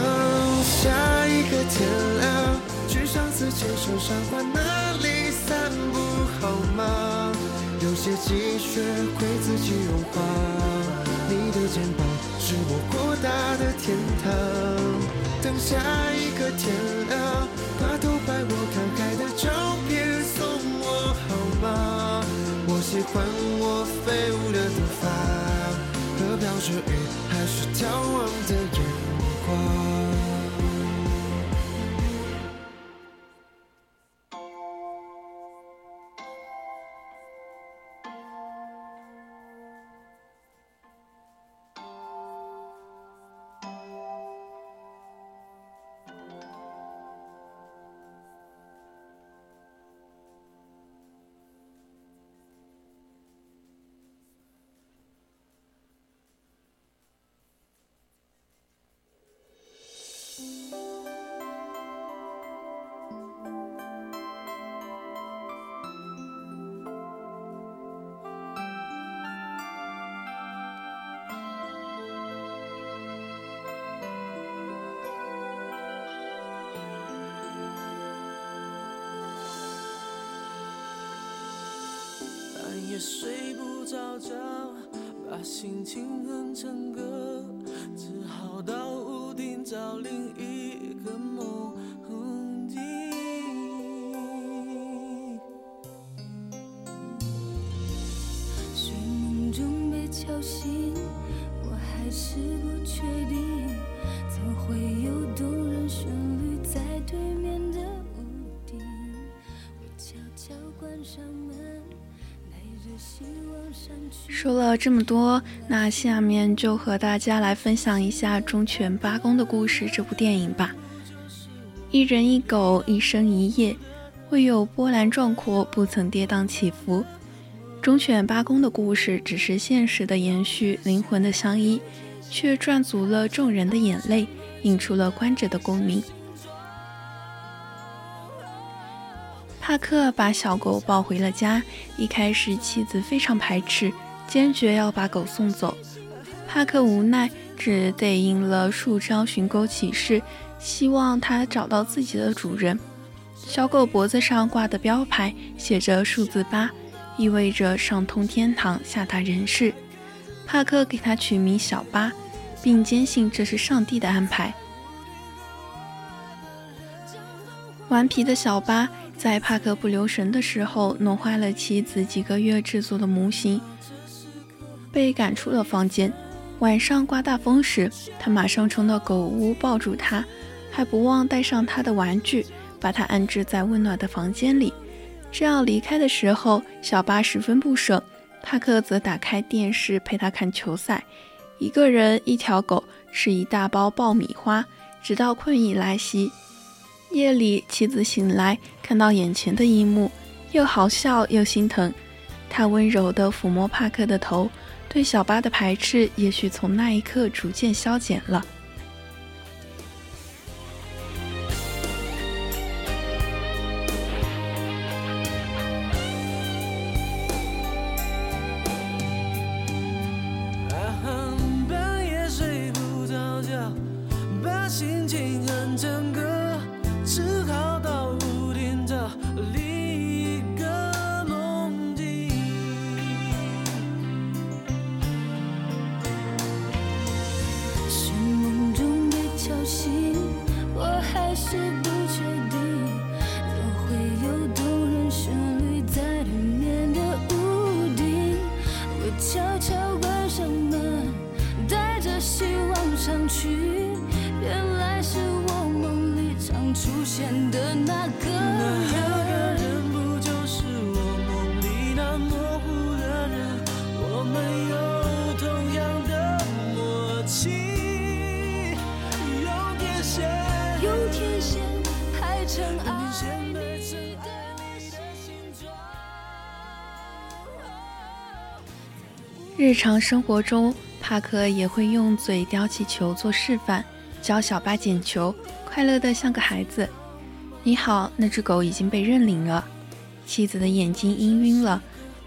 下一个天亮，去上次牵手赏花那里散步好吗？有些积雪会自己融化。你的肩膀是我扩大的天堂。等下一个天亮，把偷拍我看海的照片送我好吗？我喜欢我飞舞的头发和飘着雨还是眺望的眼着，把心情哼成歌，只好到屋顶找另一说了这么多，那下面就和大家来分享一下《忠犬八公的故事》这部电影吧。一人一狗，一生一夜，未有波澜壮阔，不曾跌宕起伏。忠犬八公的故事只是现实的延续，灵魂的相依，却赚足了众人的眼泪，引出了观者的共鸣。帕克把小狗抱回了家。一开始，妻子非常排斥，坚决要把狗送走。帕克无奈，只得印了数张寻狗启事，希望它找到自己的主人。小狗脖子上挂的标牌写着数字八，意味着上通天堂，下达人世。帕克给它取名小八，并坚信这是上帝的安排。顽皮的小八。在帕克不留神的时候，弄坏了妻子几个月制作的模型，被赶出了房间。晚上刮大风时，他马上冲到狗屋，抱住它，还不忘带上他的玩具，把它安置在温暖的房间里。这样离开的时候，小巴十分不舍，帕克则打开电视陪他看球赛。一个人，一条狗，吃一大包爆米花，直到困意来袭。夜里，妻子醒来，看到眼前的一幕，又好笑又心疼。他温柔地抚摸帕克的头，对小巴的排斥也许从那一刻逐渐消减了。日常生活中，帕克也会用嘴叼起球做示范，教小巴捡球，快乐得像个孩子。你好，那只狗已经被认领了。妻子的眼睛氤晕了，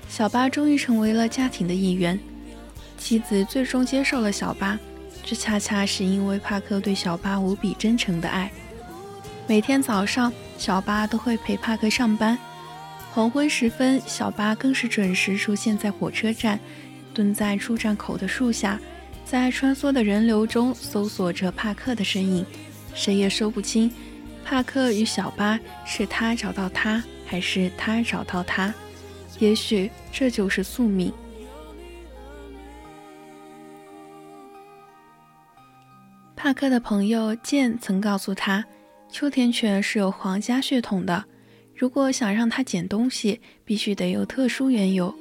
小巴终于成为了家庭的一员。妻子最终接受了小巴，这恰恰是因为帕克对小巴无比真诚的爱。每天早上，小巴都会陪帕克上班。黄昏时分，小巴更是准时出现在火车站，蹲在出站口的树下，在穿梭的人流中搜索着帕克的身影。谁也说不清，帕克与小巴是他找到他，还是他找到他。也许这就是宿命。帕克的朋友剑曾告诉他，秋田犬是有皇家血统的。如果想让他捡东西，必须得有特殊缘由。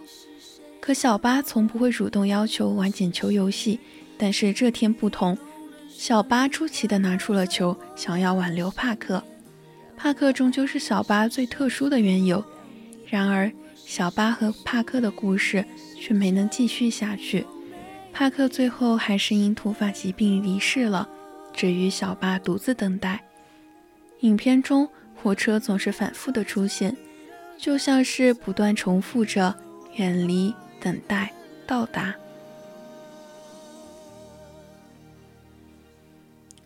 可小巴从不会主动要求玩捡球游戏，但是这天不同，小巴出奇地拿出了球，想要挽留帕克。帕克终究是小巴最特殊的缘由。然而，小巴和帕克的故事却没能继续下去。帕克最后还是因突发疾病离世了，只余小巴独自等待。影片中。火车总是反复的出现，就像是不断重复着远离、等待、到达。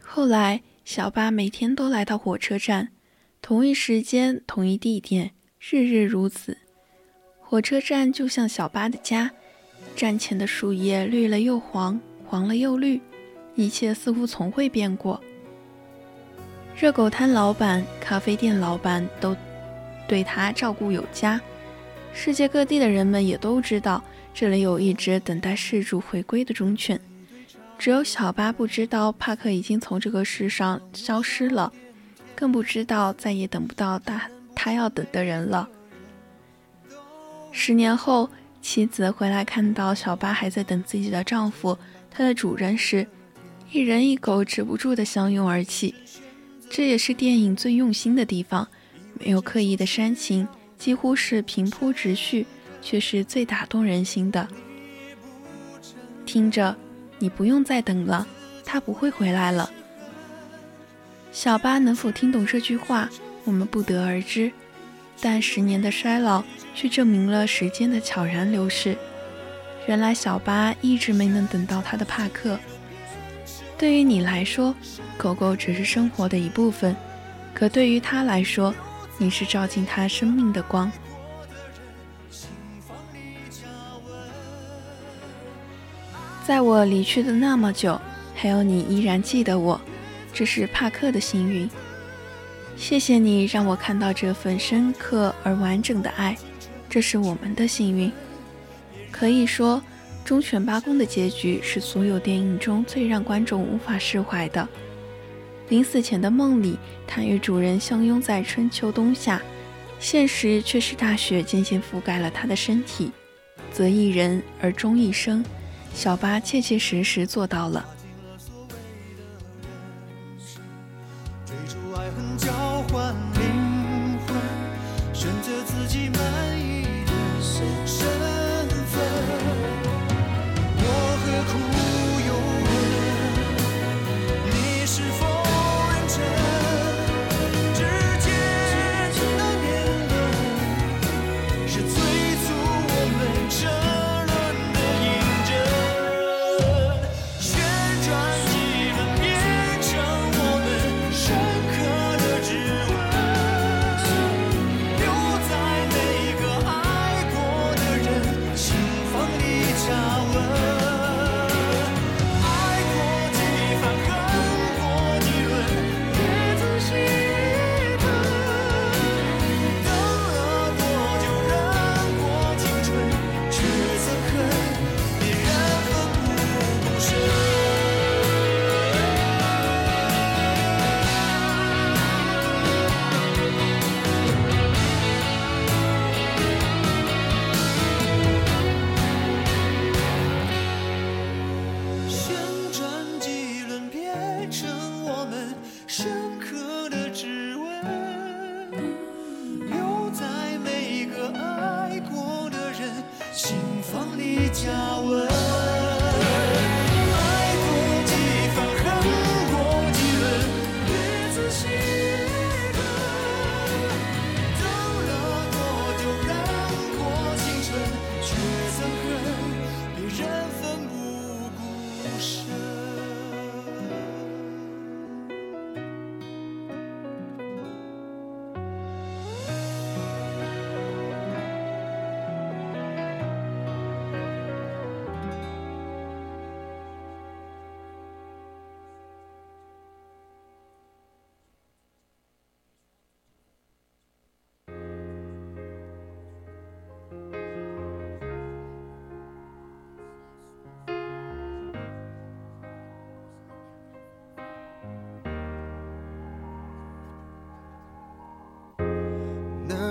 后来，小巴每天都来到火车站，同一时间、同一地点，日日如此。火车站就像小巴的家，站前的树叶绿了又黄，黄了又绿，一切似乎从未变过。热狗摊老板、咖啡店老板都对他照顾有加，世界各地的人们也都知道这里有一只等待事主回归的忠犬。只有小巴不知道帕克已经从这个世上消失了，更不知道再也等不到他他要等的人了。十年后，妻子回来看到小巴还在等自己的丈夫，他的主人时，一人一狗止不住的相拥而泣。这也是电影最用心的地方，没有刻意的煽情，几乎是平铺直叙，却是最打动人心的。听着，你不用再等了，他不会回来了。小巴能否听懂这句话，我们不得而知，但十年的衰老却证明了时间的悄然流逝。原来小巴一直没能等到他的帕克。对于你来说，狗狗只是生活的一部分；可对于他来说，你是照进他生命的光。在我离去的那么久，还有你依然记得我，这是帕克的幸运。谢谢你让我看到这份深刻而完整的爱，这是我们的幸运。可以说。忠犬八公的结局是所有电影中最让观众无法释怀的。临死前的梦里，他与主人相拥在春秋冬夏，现实却是大雪渐渐覆盖了他的身体。择一人而终一生，小巴切切实实做到了。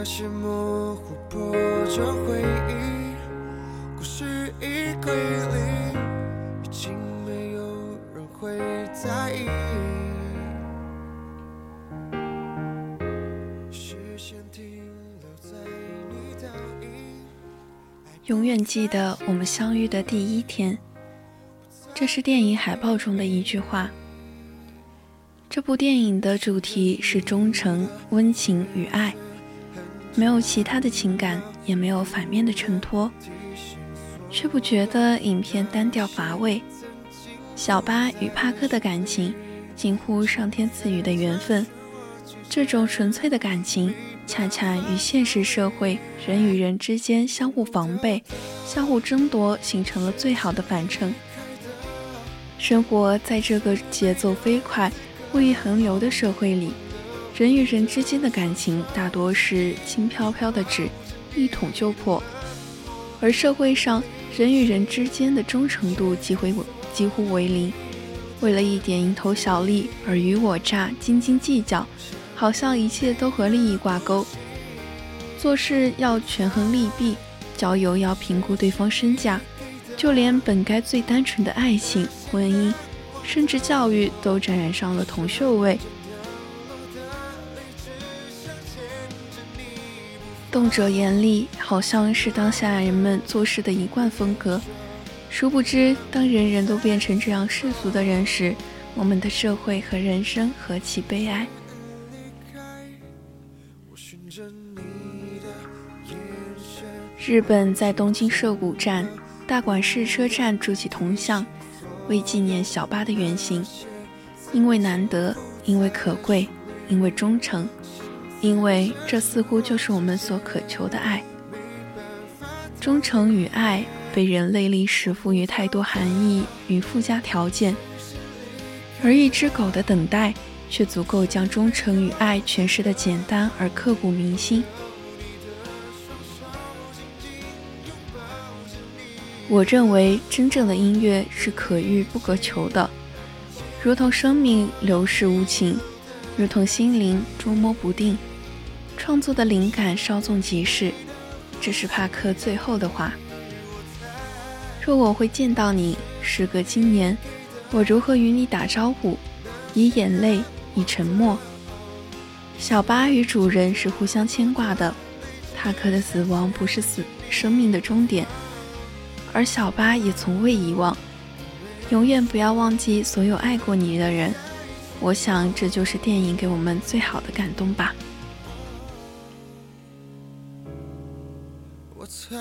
些模糊破旧回忆，故事已归零，已经没有人会在意。视线停留在你倒影。永远记得我们相遇的第一天。这是电影海报中的一句话。这部电影的主题是忠诚、温情与爱，没有其他的情感，也没有反面的衬托，却不觉得影片单调乏味。小巴与帕克的感情近乎上天赐予的缘分，这种纯粹的感情，恰恰与现实社会人与人之间相互防备、相互争夺形成了最好的反衬。生活在这个节奏飞快、物欲横流的社会里，人与人之间的感情大多是轻飘飘的纸，一捅就破；而社会上人与人之间的忠诚度几乎几乎为零，为了一点蝇头小利，尔虞我诈、斤斤计较，好像一切都和利益挂钩。做事要权衡利弊，交友要评估对方身价。就连本该最单纯的爱情、婚姻，甚至教育，都沾染上了铜锈味。动辄严厉，好像是当下人们做事的一贯风格。殊不知，当人人都变成这样世俗的人时，我们的社会和人生何其悲哀！日本在东京涉谷站。大馆市车站筑起铜像，为纪念小巴的原型。因为难得，因为可贵，因为忠诚，因为这似乎就是我们所渴求的爱。忠诚与爱被人类历史赋予太多含义与附加条件，而一只狗的等待，却足够将忠诚与爱诠释的简单而刻骨铭心。我认为真正的音乐是可遇不可求的，如同生命流逝无情，如同心灵捉摸不定。创作的灵感稍纵即逝，这是帕克最后的话。若我会见到你，时隔今年，我如何与你打招呼？以眼泪，以沉默。小巴与主人是互相牵挂的，帕克的死亡不是死生命的终点。而小巴也从未遗忘，永远不要忘记所有爱过你的人。我想，这就是电影给我们最好的感动吧。我猜，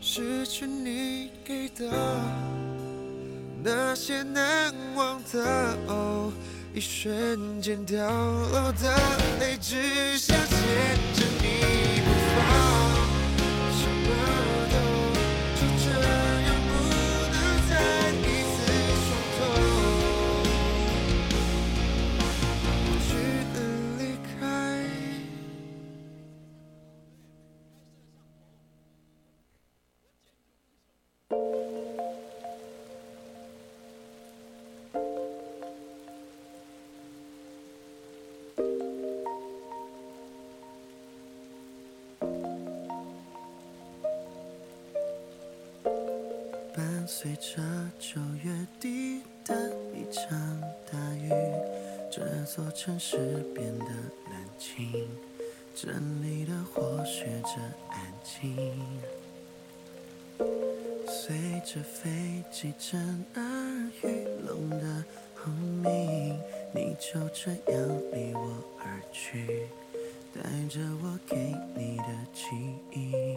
失去你给的那些难忘的哦，一瞬间掉落的泪，只想牵着你不放。随着九月底的一场大雨，这座城市变得冷清，镇里的火学着安静。随着飞机震耳欲聋的轰鸣，你就这样离我而去，带着我给你的记忆。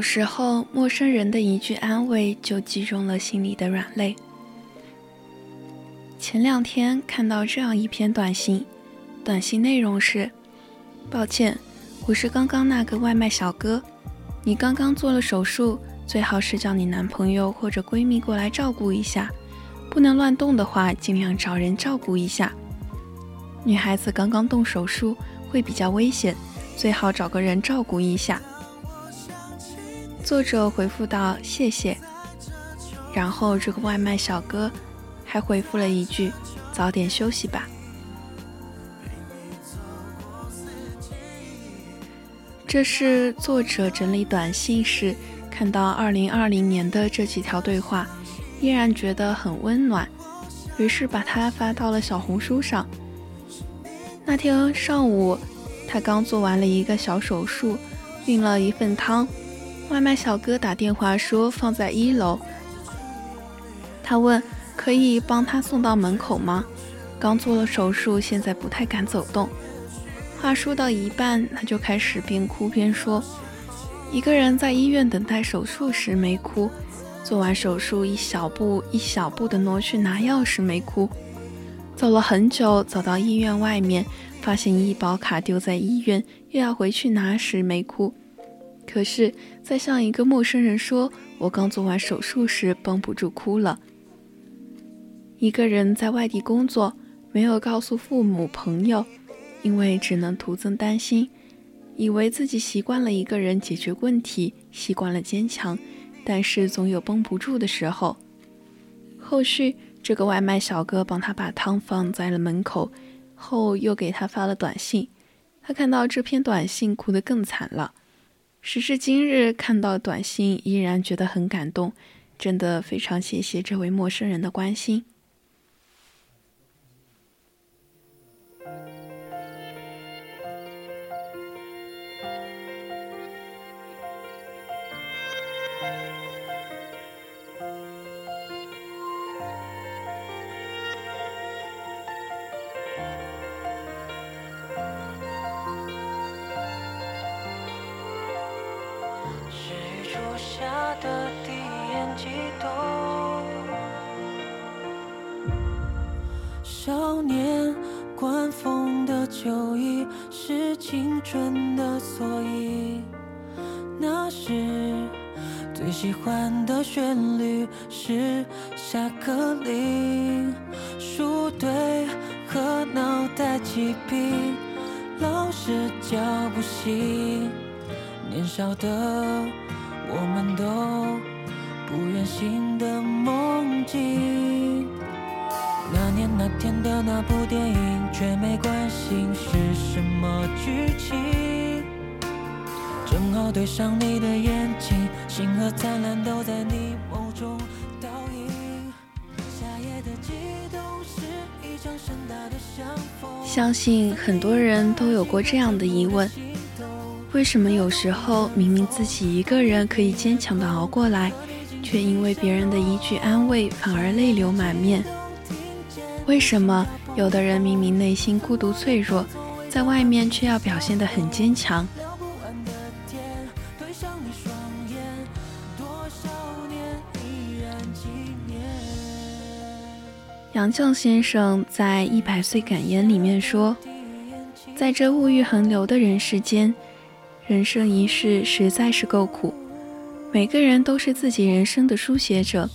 有时候，陌生人的一句安慰就击中了心里的软肋。前两天看到这样一篇短信，短信内容是：“抱歉，我是刚刚那个外卖小哥，你刚刚做了手术，最好是叫你男朋友或者闺蜜过来照顾一下，不能乱动的话，尽量找人照顾一下。女孩子刚刚动手术会比较危险，最好找个人照顾一下。”作者回复道：“谢谢。”然后这个外卖小哥。还回复了一句：“早点休息吧。”这是作者整理短信时看到二零二零年的这几条对话，依然觉得很温暖，于是把它发到了小红书上。那天上午，他刚做完了一个小手术，运了一份汤，外卖小哥打电话说放在一楼，他问。可以帮他送到门口吗？刚做了手术，现在不太敢走动。话说到一半，他就开始边哭边说：“一个人在医院等待手术时没哭，做完手术一小步一小步的挪去拿钥匙没哭，走了很久走到医院外面，发现医保卡丢在医院，又要回去拿时没哭。可是，在向一个陌生人说我刚做完手术时，绷不住哭了。”一个人在外地工作，没有告诉父母朋友，因为只能徒增担心。以为自己习惯了一个人解决问题，习惯了坚强，但是总有绷不住的时候。后续，这个外卖小哥帮他把汤放在了门口，后又给他发了短信。他看到这篇短信，哭得更惨了。时至今日，看到短信依然觉得很感动，真的非常谢谢这位陌生人的关心。是青春的缩影，那时最喜欢的旋律是下课铃，书堆和脑袋齐平，老师叫不醒，年少的我们都不愿醒的梦境。那天的那部电影，却没关心是什么剧情。正好对上你的眼睛，星河灿烂都在你眸中倒映。夏夜的悸动是一场盛大的相逢。相信很多人都有过这样的疑问：为什么有时候明明自己一个人可以坚强的熬过来，却因为别人的一句安慰反而泪流满面？为什么有的人明明内心孤独脆弱，在外面却要表现得很坚强？杨绛先生在《一百岁感言》里面说：“在这物欲横流的人世间，人生一世实在是够苦。每个人都是自己人生的书写者，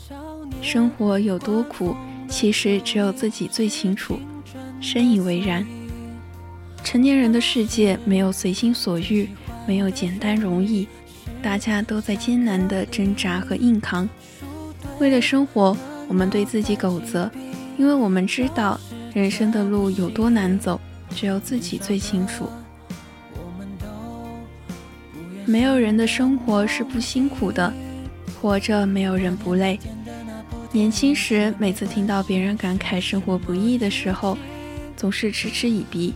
生活有多苦。”其实只有自己最清楚，深以为然。成年人的世界没有随心所欲，没有简单容易，大家都在艰难的挣扎和硬扛。为了生活，我们对自己苟责，因为我们知道人生的路有多难走，只有自己最清楚。没有人的生活是不辛苦的，活着没有人不累。年轻时，每次听到别人感慨生活不易的时候，总是嗤之以鼻。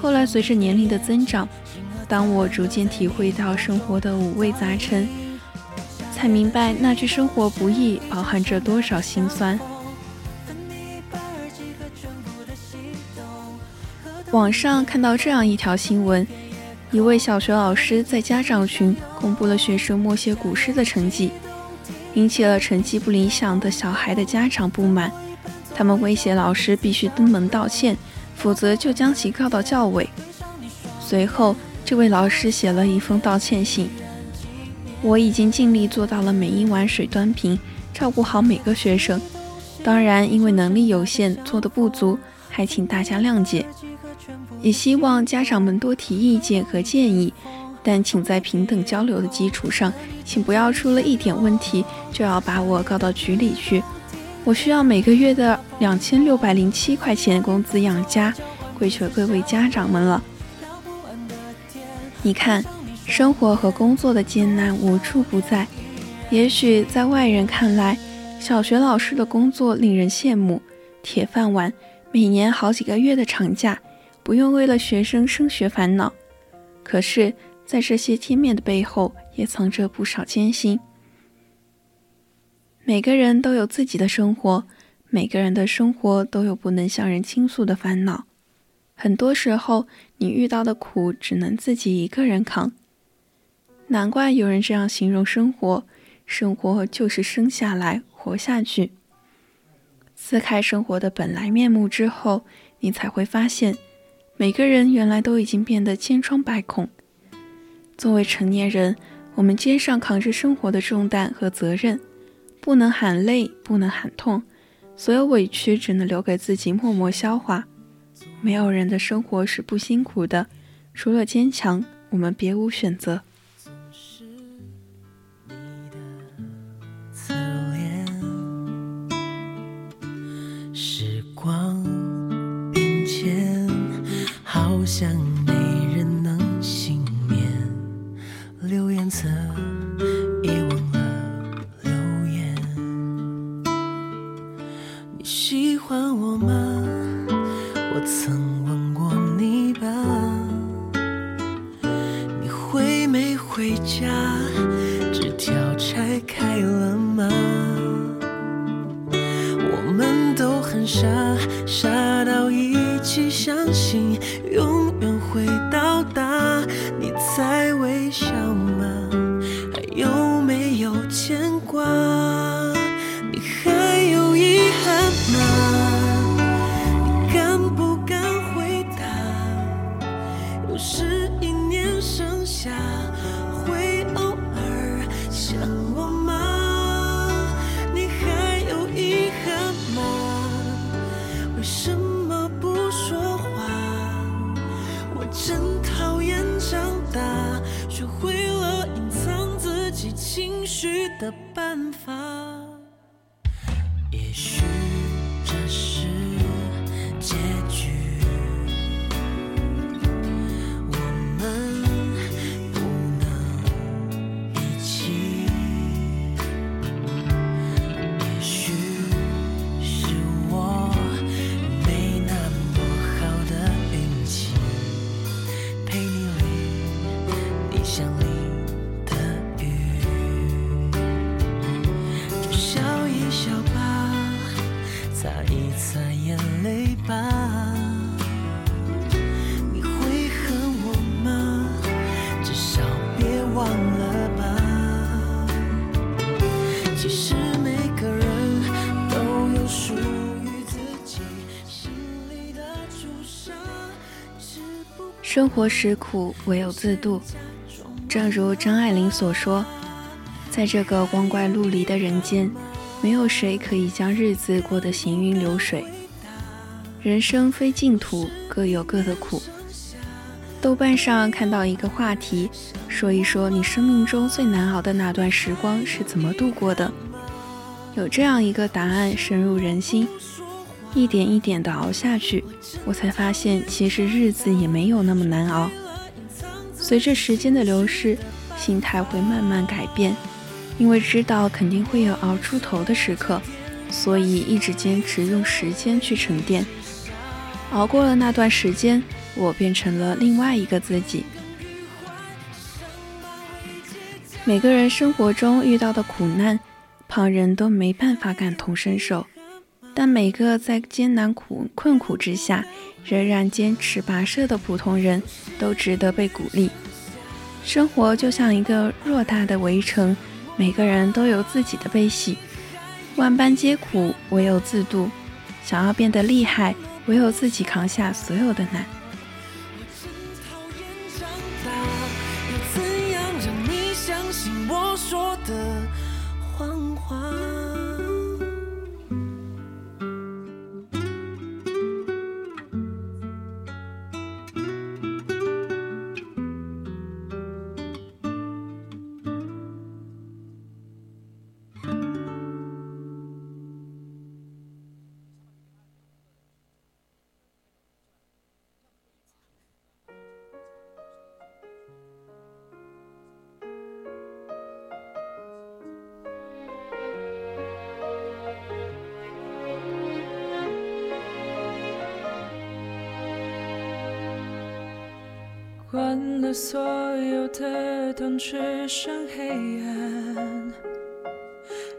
后来随着年龄的增长，当我逐渐体会到生活的五味杂陈，才明白那句“生活不易”包含着多少心酸。网上看到这样一条新闻：一位小学老师在家长群公布了学生默写古诗的成绩，引起了成绩不理想的小孩的家长不满。他们威胁老师必须登门道歉，否则就将其告到教委。随后，这位老师写了一封道歉信：“我已经尽力做到了每一碗水端平，照顾好每个学生。当然，因为能力有限，做的不足，还请大家谅解。”也希望家长们多提意见和建议，但请在平等交流的基础上，请不要出了一点问题就要把我告到局里去。我需要每个月的两千六百零七块钱工资养家，跪求各位家长们了。你看，生活和工作的艰难无处不在。也许在外人看来，小学老师的工作令人羡慕，铁饭碗，每年好几个月的长假。不用为了学生升学烦恼，可是，在这些贴面的背后，也藏着不少艰辛。每个人都有自己的生活，每个人的生活都有不能向人倾诉的烦恼。很多时候，你遇到的苦只能自己一个人扛。难怪有人这样形容生活：生活就是生下来，活下去。撕开生活的本来面目之后，你才会发现。每个人原来都已经变得千疮百孔。作为成年人，我们肩上扛着生活的重担和责任，不能喊累，不能喊痛，所有委屈只能留给自己默默消化。没有人的生活是不辛苦的，除了坚强，我们别无选择。时光变迁。好像欢我吗？我曾问过你吧。你回没回家？纸条拆开了吗？我们都很傻，傻到一起相信。生活实苦，唯有自渡。正如张爱玲所说，在这个光怪陆离的人间，没有谁可以将日子过得行云流水。人生非净土，各有各的苦。豆瓣上看到一个话题，说一说你生命中最难熬的那段时光是怎么度过的？有这样一个答案，深入人心。一点一点的熬下去，我才发现其实日子也没有那么难熬。随着时间的流逝，心态会慢慢改变，因为知道肯定会有熬出头的时刻，所以一直坚持用时间去沉淀。熬过了那段时间，我变成了另外一个自己。每个人生活中遇到的苦难，旁人都没办法感同身受。但每个在艰难苦困苦之下，仍然坚持跋涉的普通人都值得被鼓励。生活就像一个偌大的围城，每个人都有自己的悲喜。万般皆苦，唯有自渡。想要变得厉害，唯有自己扛下所有的难。怎样让你相信我说的谎话的灯，只剩黑暗。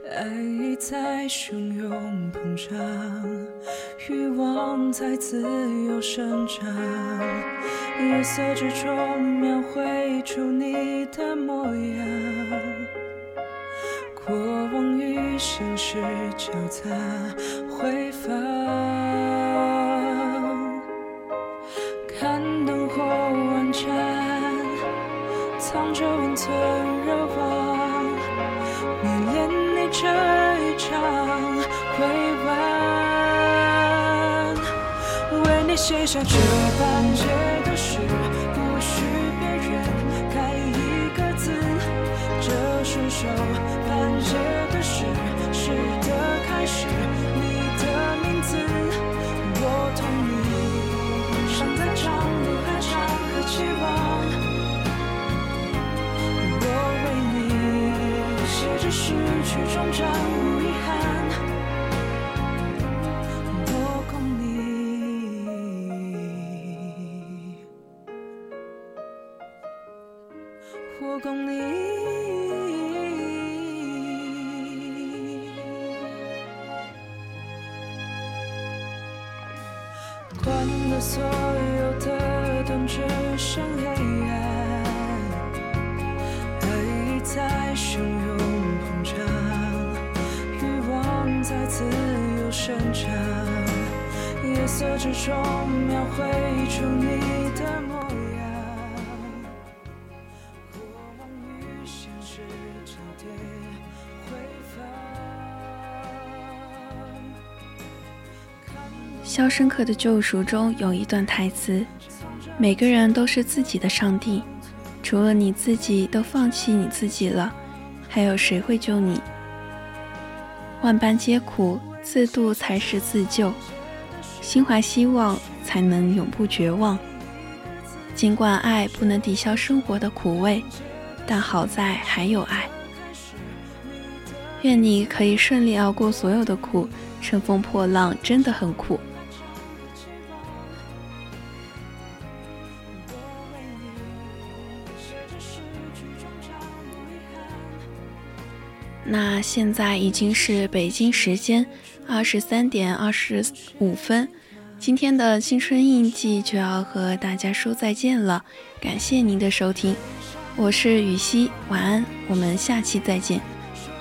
爱意在汹涌膨胀，欲望在自由生长。夜色之中描绘出你的模样，过往与现实交杂回放。写下这半截肖申克的救赎》中有一段台词：“每个人都是自己的上帝，除了你自己都放弃你自己了，还有谁会救你？”万般皆苦，自渡才是自救。心怀希望，才能永不绝望。尽管爱不能抵消生活的苦味，但好在还有爱。愿你可以顺利熬过所有的苦。乘风破浪真的很苦。那现在已经是北京时间二十三点二十五分，今天的青春印记就要和大家说再见了，感谢您的收听，我是雨熙，晚安，我们下期再见。